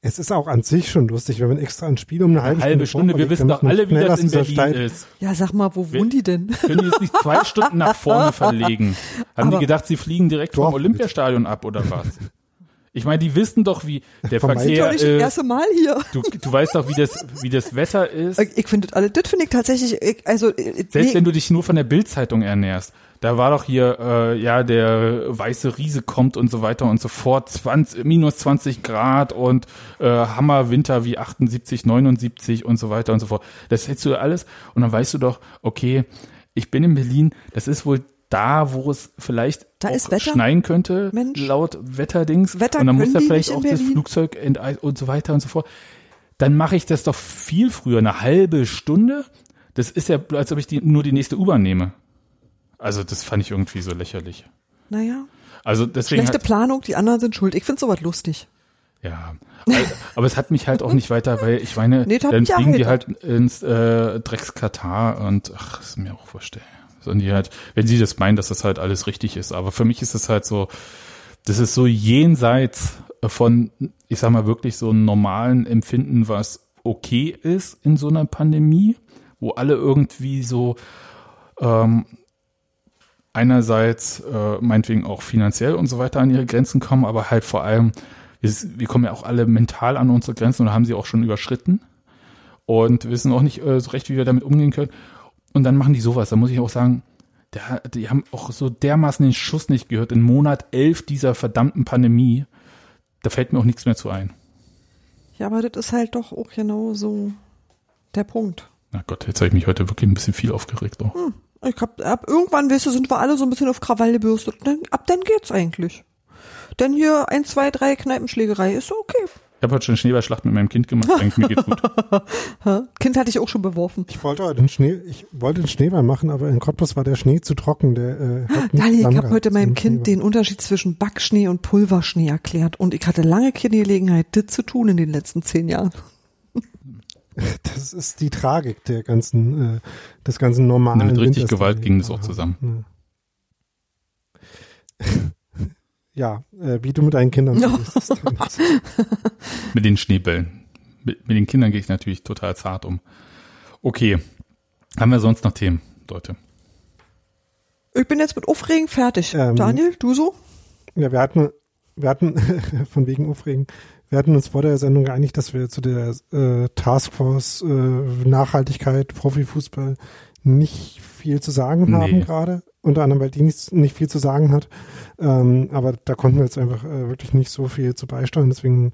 [SPEAKER 3] Es ist auch an sich schon lustig, wenn man extra ein Spiel um eine halbe,
[SPEAKER 2] Halbe Stunde, wir
[SPEAKER 3] vorverlegt,
[SPEAKER 2] wissen doch alle, wie das in Berlin
[SPEAKER 3] Stein-
[SPEAKER 2] ist.
[SPEAKER 4] Ja, sag mal, wo wohnen die denn?
[SPEAKER 2] Können die jetzt nicht zwei Stunden nach vorne *laughs* verlegen? Haben
[SPEAKER 4] Aber-
[SPEAKER 2] die gedacht, sie fliegen direkt vom. Olympiastadion ab oder was? Ich meine, die wissen doch, wie der Verkehr
[SPEAKER 4] Doch nicht das
[SPEAKER 2] ist.
[SPEAKER 4] erste Mal hier.
[SPEAKER 2] Du, du weißt doch, wie das, wie das Wetter ist.
[SPEAKER 4] Ich, finde das alles, das finde ich tatsächlich, ich, also, äh,
[SPEAKER 2] Selbst
[SPEAKER 4] nee,
[SPEAKER 2] wenn du dich nur von der Bildzeitung ernährst. Da war doch hier, äh, ja, der weiße Riese kommt und so weiter und so fort. 20, minus 20 Grad und äh, Hammerwinter wie 78, 79 und so weiter und so fort. Das hättest du alles. Und dann weißt du doch, okay, ich bin in Berlin, das ist wohl da, wo es vielleicht schneien könnte,
[SPEAKER 4] Mensch.
[SPEAKER 2] laut Wetterdings.
[SPEAKER 4] Wetter
[SPEAKER 2] und dann muss
[SPEAKER 4] die
[SPEAKER 2] vielleicht auch das? Flugzeug enteisen und so weiter und so fort. Dann mache ich das doch viel früher, eine halbe Stunde. Das ist ja, als ob ich die, nur die nächste U-Bahn nehme. Also das fand ich irgendwie so lächerlich.
[SPEAKER 4] naja,
[SPEAKER 2] Also deswegen
[SPEAKER 4] schlechte
[SPEAKER 2] hat,
[SPEAKER 4] Planung, die anderen sind schuld. Ich finde sowas lustig.
[SPEAKER 2] ja, aber, es hat mich halt auch nicht weiter, weil ich meine,
[SPEAKER 4] Nee,
[SPEAKER 2] dann fliegen die halt
[SPEAKER 4] erheitert.
[SPEAKER 2] ins äh, Drecks Katar und ach, ist mir auch vorstellen. Sondern die halt, wenn sie das meinen, dass das halt alles richtig ist. Aber für mich ist es halt so, das ist so jenseits von, ich sag mal, wirklich so einem normalen Empfinden, was okay ist in so einer Pandemie, wo alle irgendwie so ähm, einerseits äh, meinetwegen auch finanziell und so weiter an ihre Grenzen kommen, aber halt vor allem, wir, wir kommen ja auch alle mental an unsere Grenzen und haben sie auch schon überschritten und wissen auch nicht äh, so recht, wie wir damit umgehen können. Und dann machen die sowas. Da muss ich auch sagen, der, die haben auch so dermaßen den Schuss nicht gehört. In Monat 11 dieser verdammten Pandemie, da fällt mir auch nichts mehr zu ein.
[SPEAKER 4] Ja, aber das ist halt doch auch genau so der Punkt.
[SPEAKER 2] Na Gott, jetzt habe ich mich heute wirklich ein bisschen viel aufgeregt. Auch.
[SPEAKER 4] Ich hab, ab irgendwann, weißt du, sind wir alle so ein bisschen auf Krawall gebürstet. Dann, ab dann geht's eigentlich. Denn hier ein, zwei, drei Kneipenschlägerei ist okay.
[SPEAKER 2] Ich habe heute schon Schneeballschlacht mit meinem Kind gemacht. Denke, mir geht's gut. *laughs*
[SPEAKER 4] Kind hatte ich auch schon beworfen.
[SPEAKER 3] Ich wollte heute den Schnee, ich wollte den Schneeball machen, aber in Cottbus war der Schnee zu trocken. Der äh, hat nicht
[SPEAKER 4] Daniel, ich habe heute meinem Kind
[SPEAKER 3] Schneeball.
[SPEAKER 4] den Unterschied zwischen Backschnee und Pulverschnee erklärt. Und ich hatte lange keine Gelegenheit, das zu tun in den letzten zehn Jahren. *laughs*
[SPEAKER 3] Das ist die Tragik der ganzen, äh, des ganzen normalen.
[SPEAKER 2] Mit richtig
[SPEAKER 3] Winters,
[SPEAKER 2] Gewalt ging das auch zusammen.
[SPEAKER 3] Ja, äh, wie du mit deinen Kindern *laughs* umgehst. *laughs*
[SPEAKER 2] Mit den Schneebällen. Mit, mit den Kindern gehe ich natürlich total zart um. Okay. Haben wir sonst noch Themen, Leute?
[SPEAKER 4] Ich bin jetzt mit Aufregen fertig.
[SPEAKER 3] Ähm,
[SPEAKER 4] Daniel, du so?
[SPEAKER 3] Ja, wir hatten, wir hatten, *laughs* von wegen Aufregen, wir hatten uns vor der Sendung geeinigt, dass wir zu der äh, Taskforce äh, Nachhaltigkeit, Profifußball nicht viel zu sagen
[SPEAKER 2] Nee.
[SPEAKER 3] haben gerade. Unter anderem, weil die nicht, nicht viel zu sagen hat. Ähm, aber da konnten wir jetzt einfach äh, wirklich nicht so viel zu beisteuern. Deswegen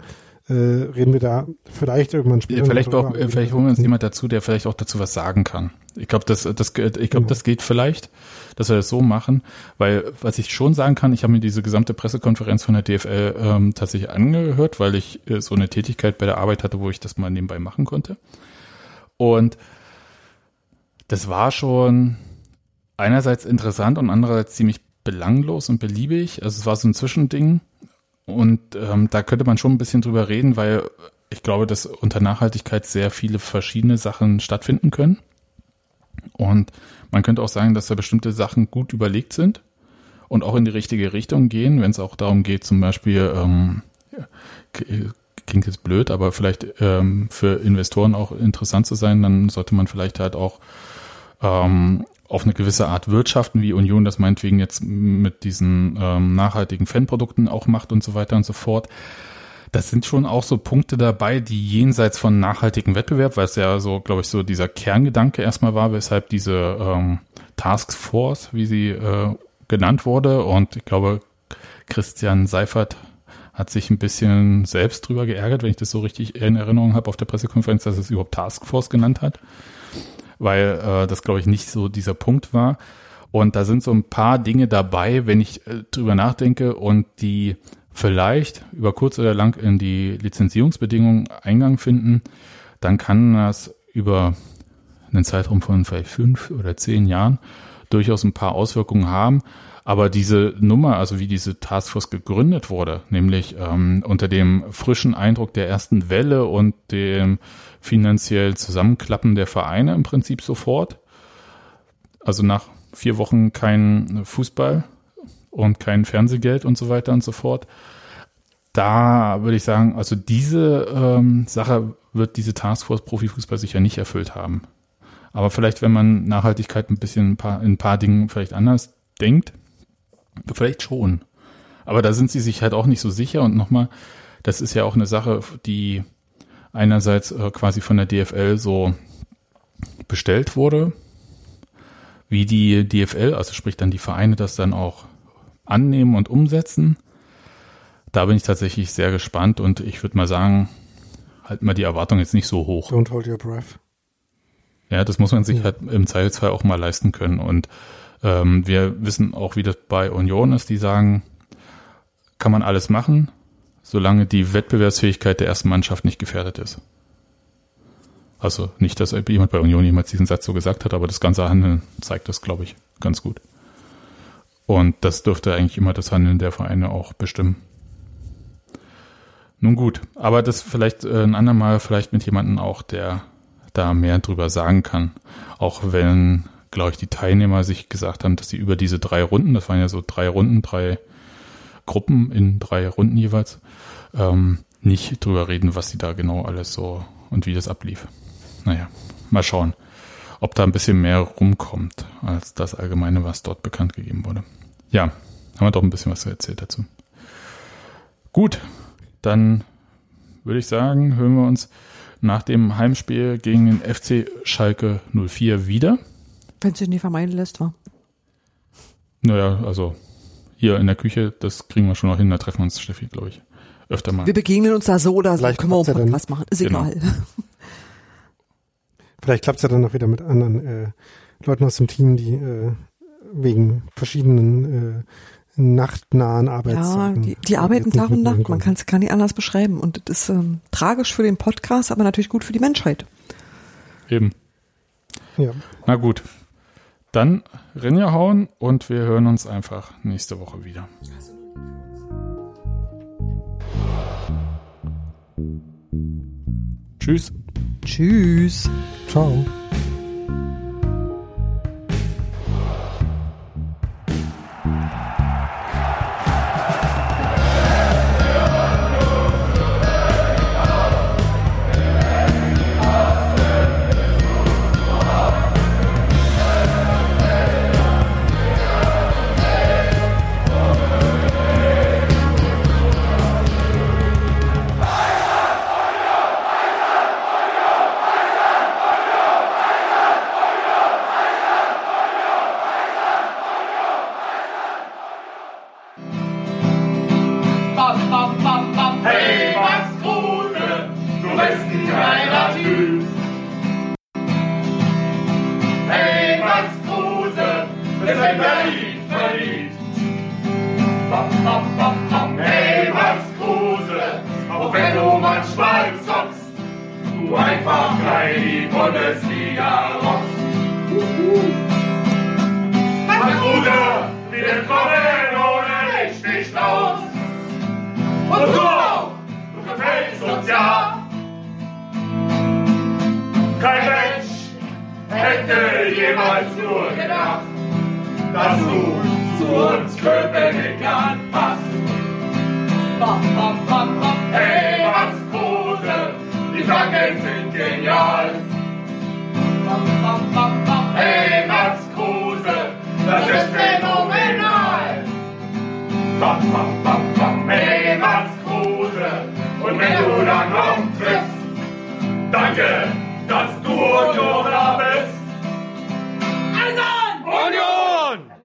[SPEAKER 3] äh, reden wir da vielleicht irgendwann später.
[SPEAKER 2] Vielleicht, auch, äh, vielleicht
[SPEAKER 3] gesagt,
[SPEAKER 2] holen wir uns jemand dazu, der vielleicht auch dazu was sagen kann. Ich glaube, das, das, ich glaube, das geht vielleicht, dass wir das so machen, weil was ich schon sagen kann, ich habe mir diese gesamte Pressekonferenz von der DFL ähm, tatsächlich angehört, weil ich äh, so eine Tätigkeit bei der Arbeit hatte, wo ich das mal nebenbei machen konnte. Und das war schon einerseits interessant und andererseits ziemlich belanglos und beliebig. Also es war so ein Zwischending. Und ähm, da könnte man schon ein bisschen drüber reden, weil ich glaube, dass unter Nachhaltigkeit sehr viele verschiedene Sachen stattfinden können. Und man könnte auch sagen, dass da bestimmte Sachen gut überlegt sind und auch in die richtige Richtung gehen, wenn es auch darum geht, zum Beispiel, ähm, klingt jetzt blöd, aber vielleicht ähm, für Investoren auch interessant zu sein, dann sollte man vielleicht halt auch ähm, auf eine gewisse Art wirtschaften, wie Union das meinetwegen jetzt mit diesen ähm, nachhaltigen Fanprodukten auch macht und so weiter und so fort. Das sind schon auch so Punkte dabei, die jenseits von nachhaltigem Wettbewerb, weil es ja so, glaube ich, so dieser Kerngedanke erstmal war, weshalb diese ähm, Task Force, wie sie äh, genannt wurde, und ich glaube, Christian Seifert hat sich ein bisschen selbst drüber geärgert, wenn ich das so richtig in Erinnerung habe auf der Pressekonferenz, dass es überhaupt Task Force genannt hat, weil äh, das, glaube ich, nicht so dieser Punkt war. Und da sind so ein paar Dinge dabei, wenn ich äh, drüber nachdenke und die vielleicht über kurz oder lang in die Lizenzierungsbedingungen Eingang finden, dann kann das über einen Zeitraum von vielleicht fünf oder zehn Jahren durchaus ein paar Auswirkungen haben. Aber diese Nummer, also wie diese Taskforce gegründet wurde, nämlich ähm, unter dem frischen Eindruck der ersten Welle und dem finanziell Zusammenklappen der Vereine im Prinzip sofort, also nach vier Wochen kein Fußball und kein Fernsehgeld und so weiter und so fort, da würde ich sagen, also diese ähm, Sache wird diese Taskforce Profifußball sicher nicht erfüllt haben. Aber vielleicht, wenn man Nachhaltigkeit ein bisschen ein paar, in ein paar Dingen vielleicht anders denkt, Vielleicht schon. Aber da sind sie sich halt auch nicht so sicher. Und nochmal, das ist ja auch eine Sache, die einerseits äh, quasi von der DFL so bestellt wurde, wie die DFL, also sprich dann die Vereine, das dann auch annehmen und umsetzen. Da bin ich tatsächlich sehr gespannt und ich würde mal sagen, halt mal die Erwartung jetzt nicht so hoch.
[SPEAKER 1] Don't hold your breath.
[SPEAKER 2] Ja, das muss man sich ja. halt im Zweifelsfall auch mal leisten können. Und ähm, wir wissen auch, wie das bei Union ist. Die sagen, kann man alles machen, solange die Wettbewerbsfähigkeit der ersten Mannschaft nicht gefährdet ist. Also nicht, dass jemand bei Union jemals diesen Satz so gesagt hat, aber das ganze Handeln zeigt das, glaube ich, ganz gut. Und das dürfte eigentlich immer das Handeln der Vereine auch bestimmen. Nun gut, aber das vielleicht äh, ein andermal vielleicht mit jemandem auch, der da mehr drüber sagen kann. Auch wenn glaube ich, die Teilnehmer sich gesagt haben, dass sie über diese drei Runden, das waren ja so drei Runden, drei Gruppen in drei Runden jeweils, ähm, nicht drüber reden, was sie da genau alles so und wie das ablief. Naja, mal schauen, ob da ein bisschen mehr rumkommt als das Allgemeine, was dort bekannt gegeben wurde. Ja, haben wir doch ein bisschen was erzählt dazu. Gut, dann würde ich sagen, hören wir uns nach dem Heimspiel gegen den FC Schalke 04 wieder.
[SPEAKER 4] Wenn sie nicht vermeiden lässt, war.
[SPEAKER 2] Naja, also hier in der Küche, das kriegen wir schon noch hin, da treffen wir uns, Steffi, glaube ich, öfter mal.
[SPEAKER 4] Wir begegnen uns da so oder so, Vielleicht können wir auch Podcast machen, ist genau. egal. *laughs*
[SPEAKER 1] Vielleicht klappt es ja dann noch wieder mit anderen äh, Leuten aus dem Team, die äh, wegen verschiedenen äh, nachtnahen Arbeitszeiten.
[SPEAKER 4] Ja, die, die arbeiten Tag und Nacht, man kann es gar nicht anders beschreiben. Und das ist ähm, tragisch für den Podcast, aber natürlich gut für die Menschheit.
[SPEAKER 2] Eben. Ja. Na gut, dann Rinja hauen und wir hören uns einfach nächste Woche wieder. Tschüss.
[SPEAKER 4] Tschüss.
[SPEAKER 1] Ciao.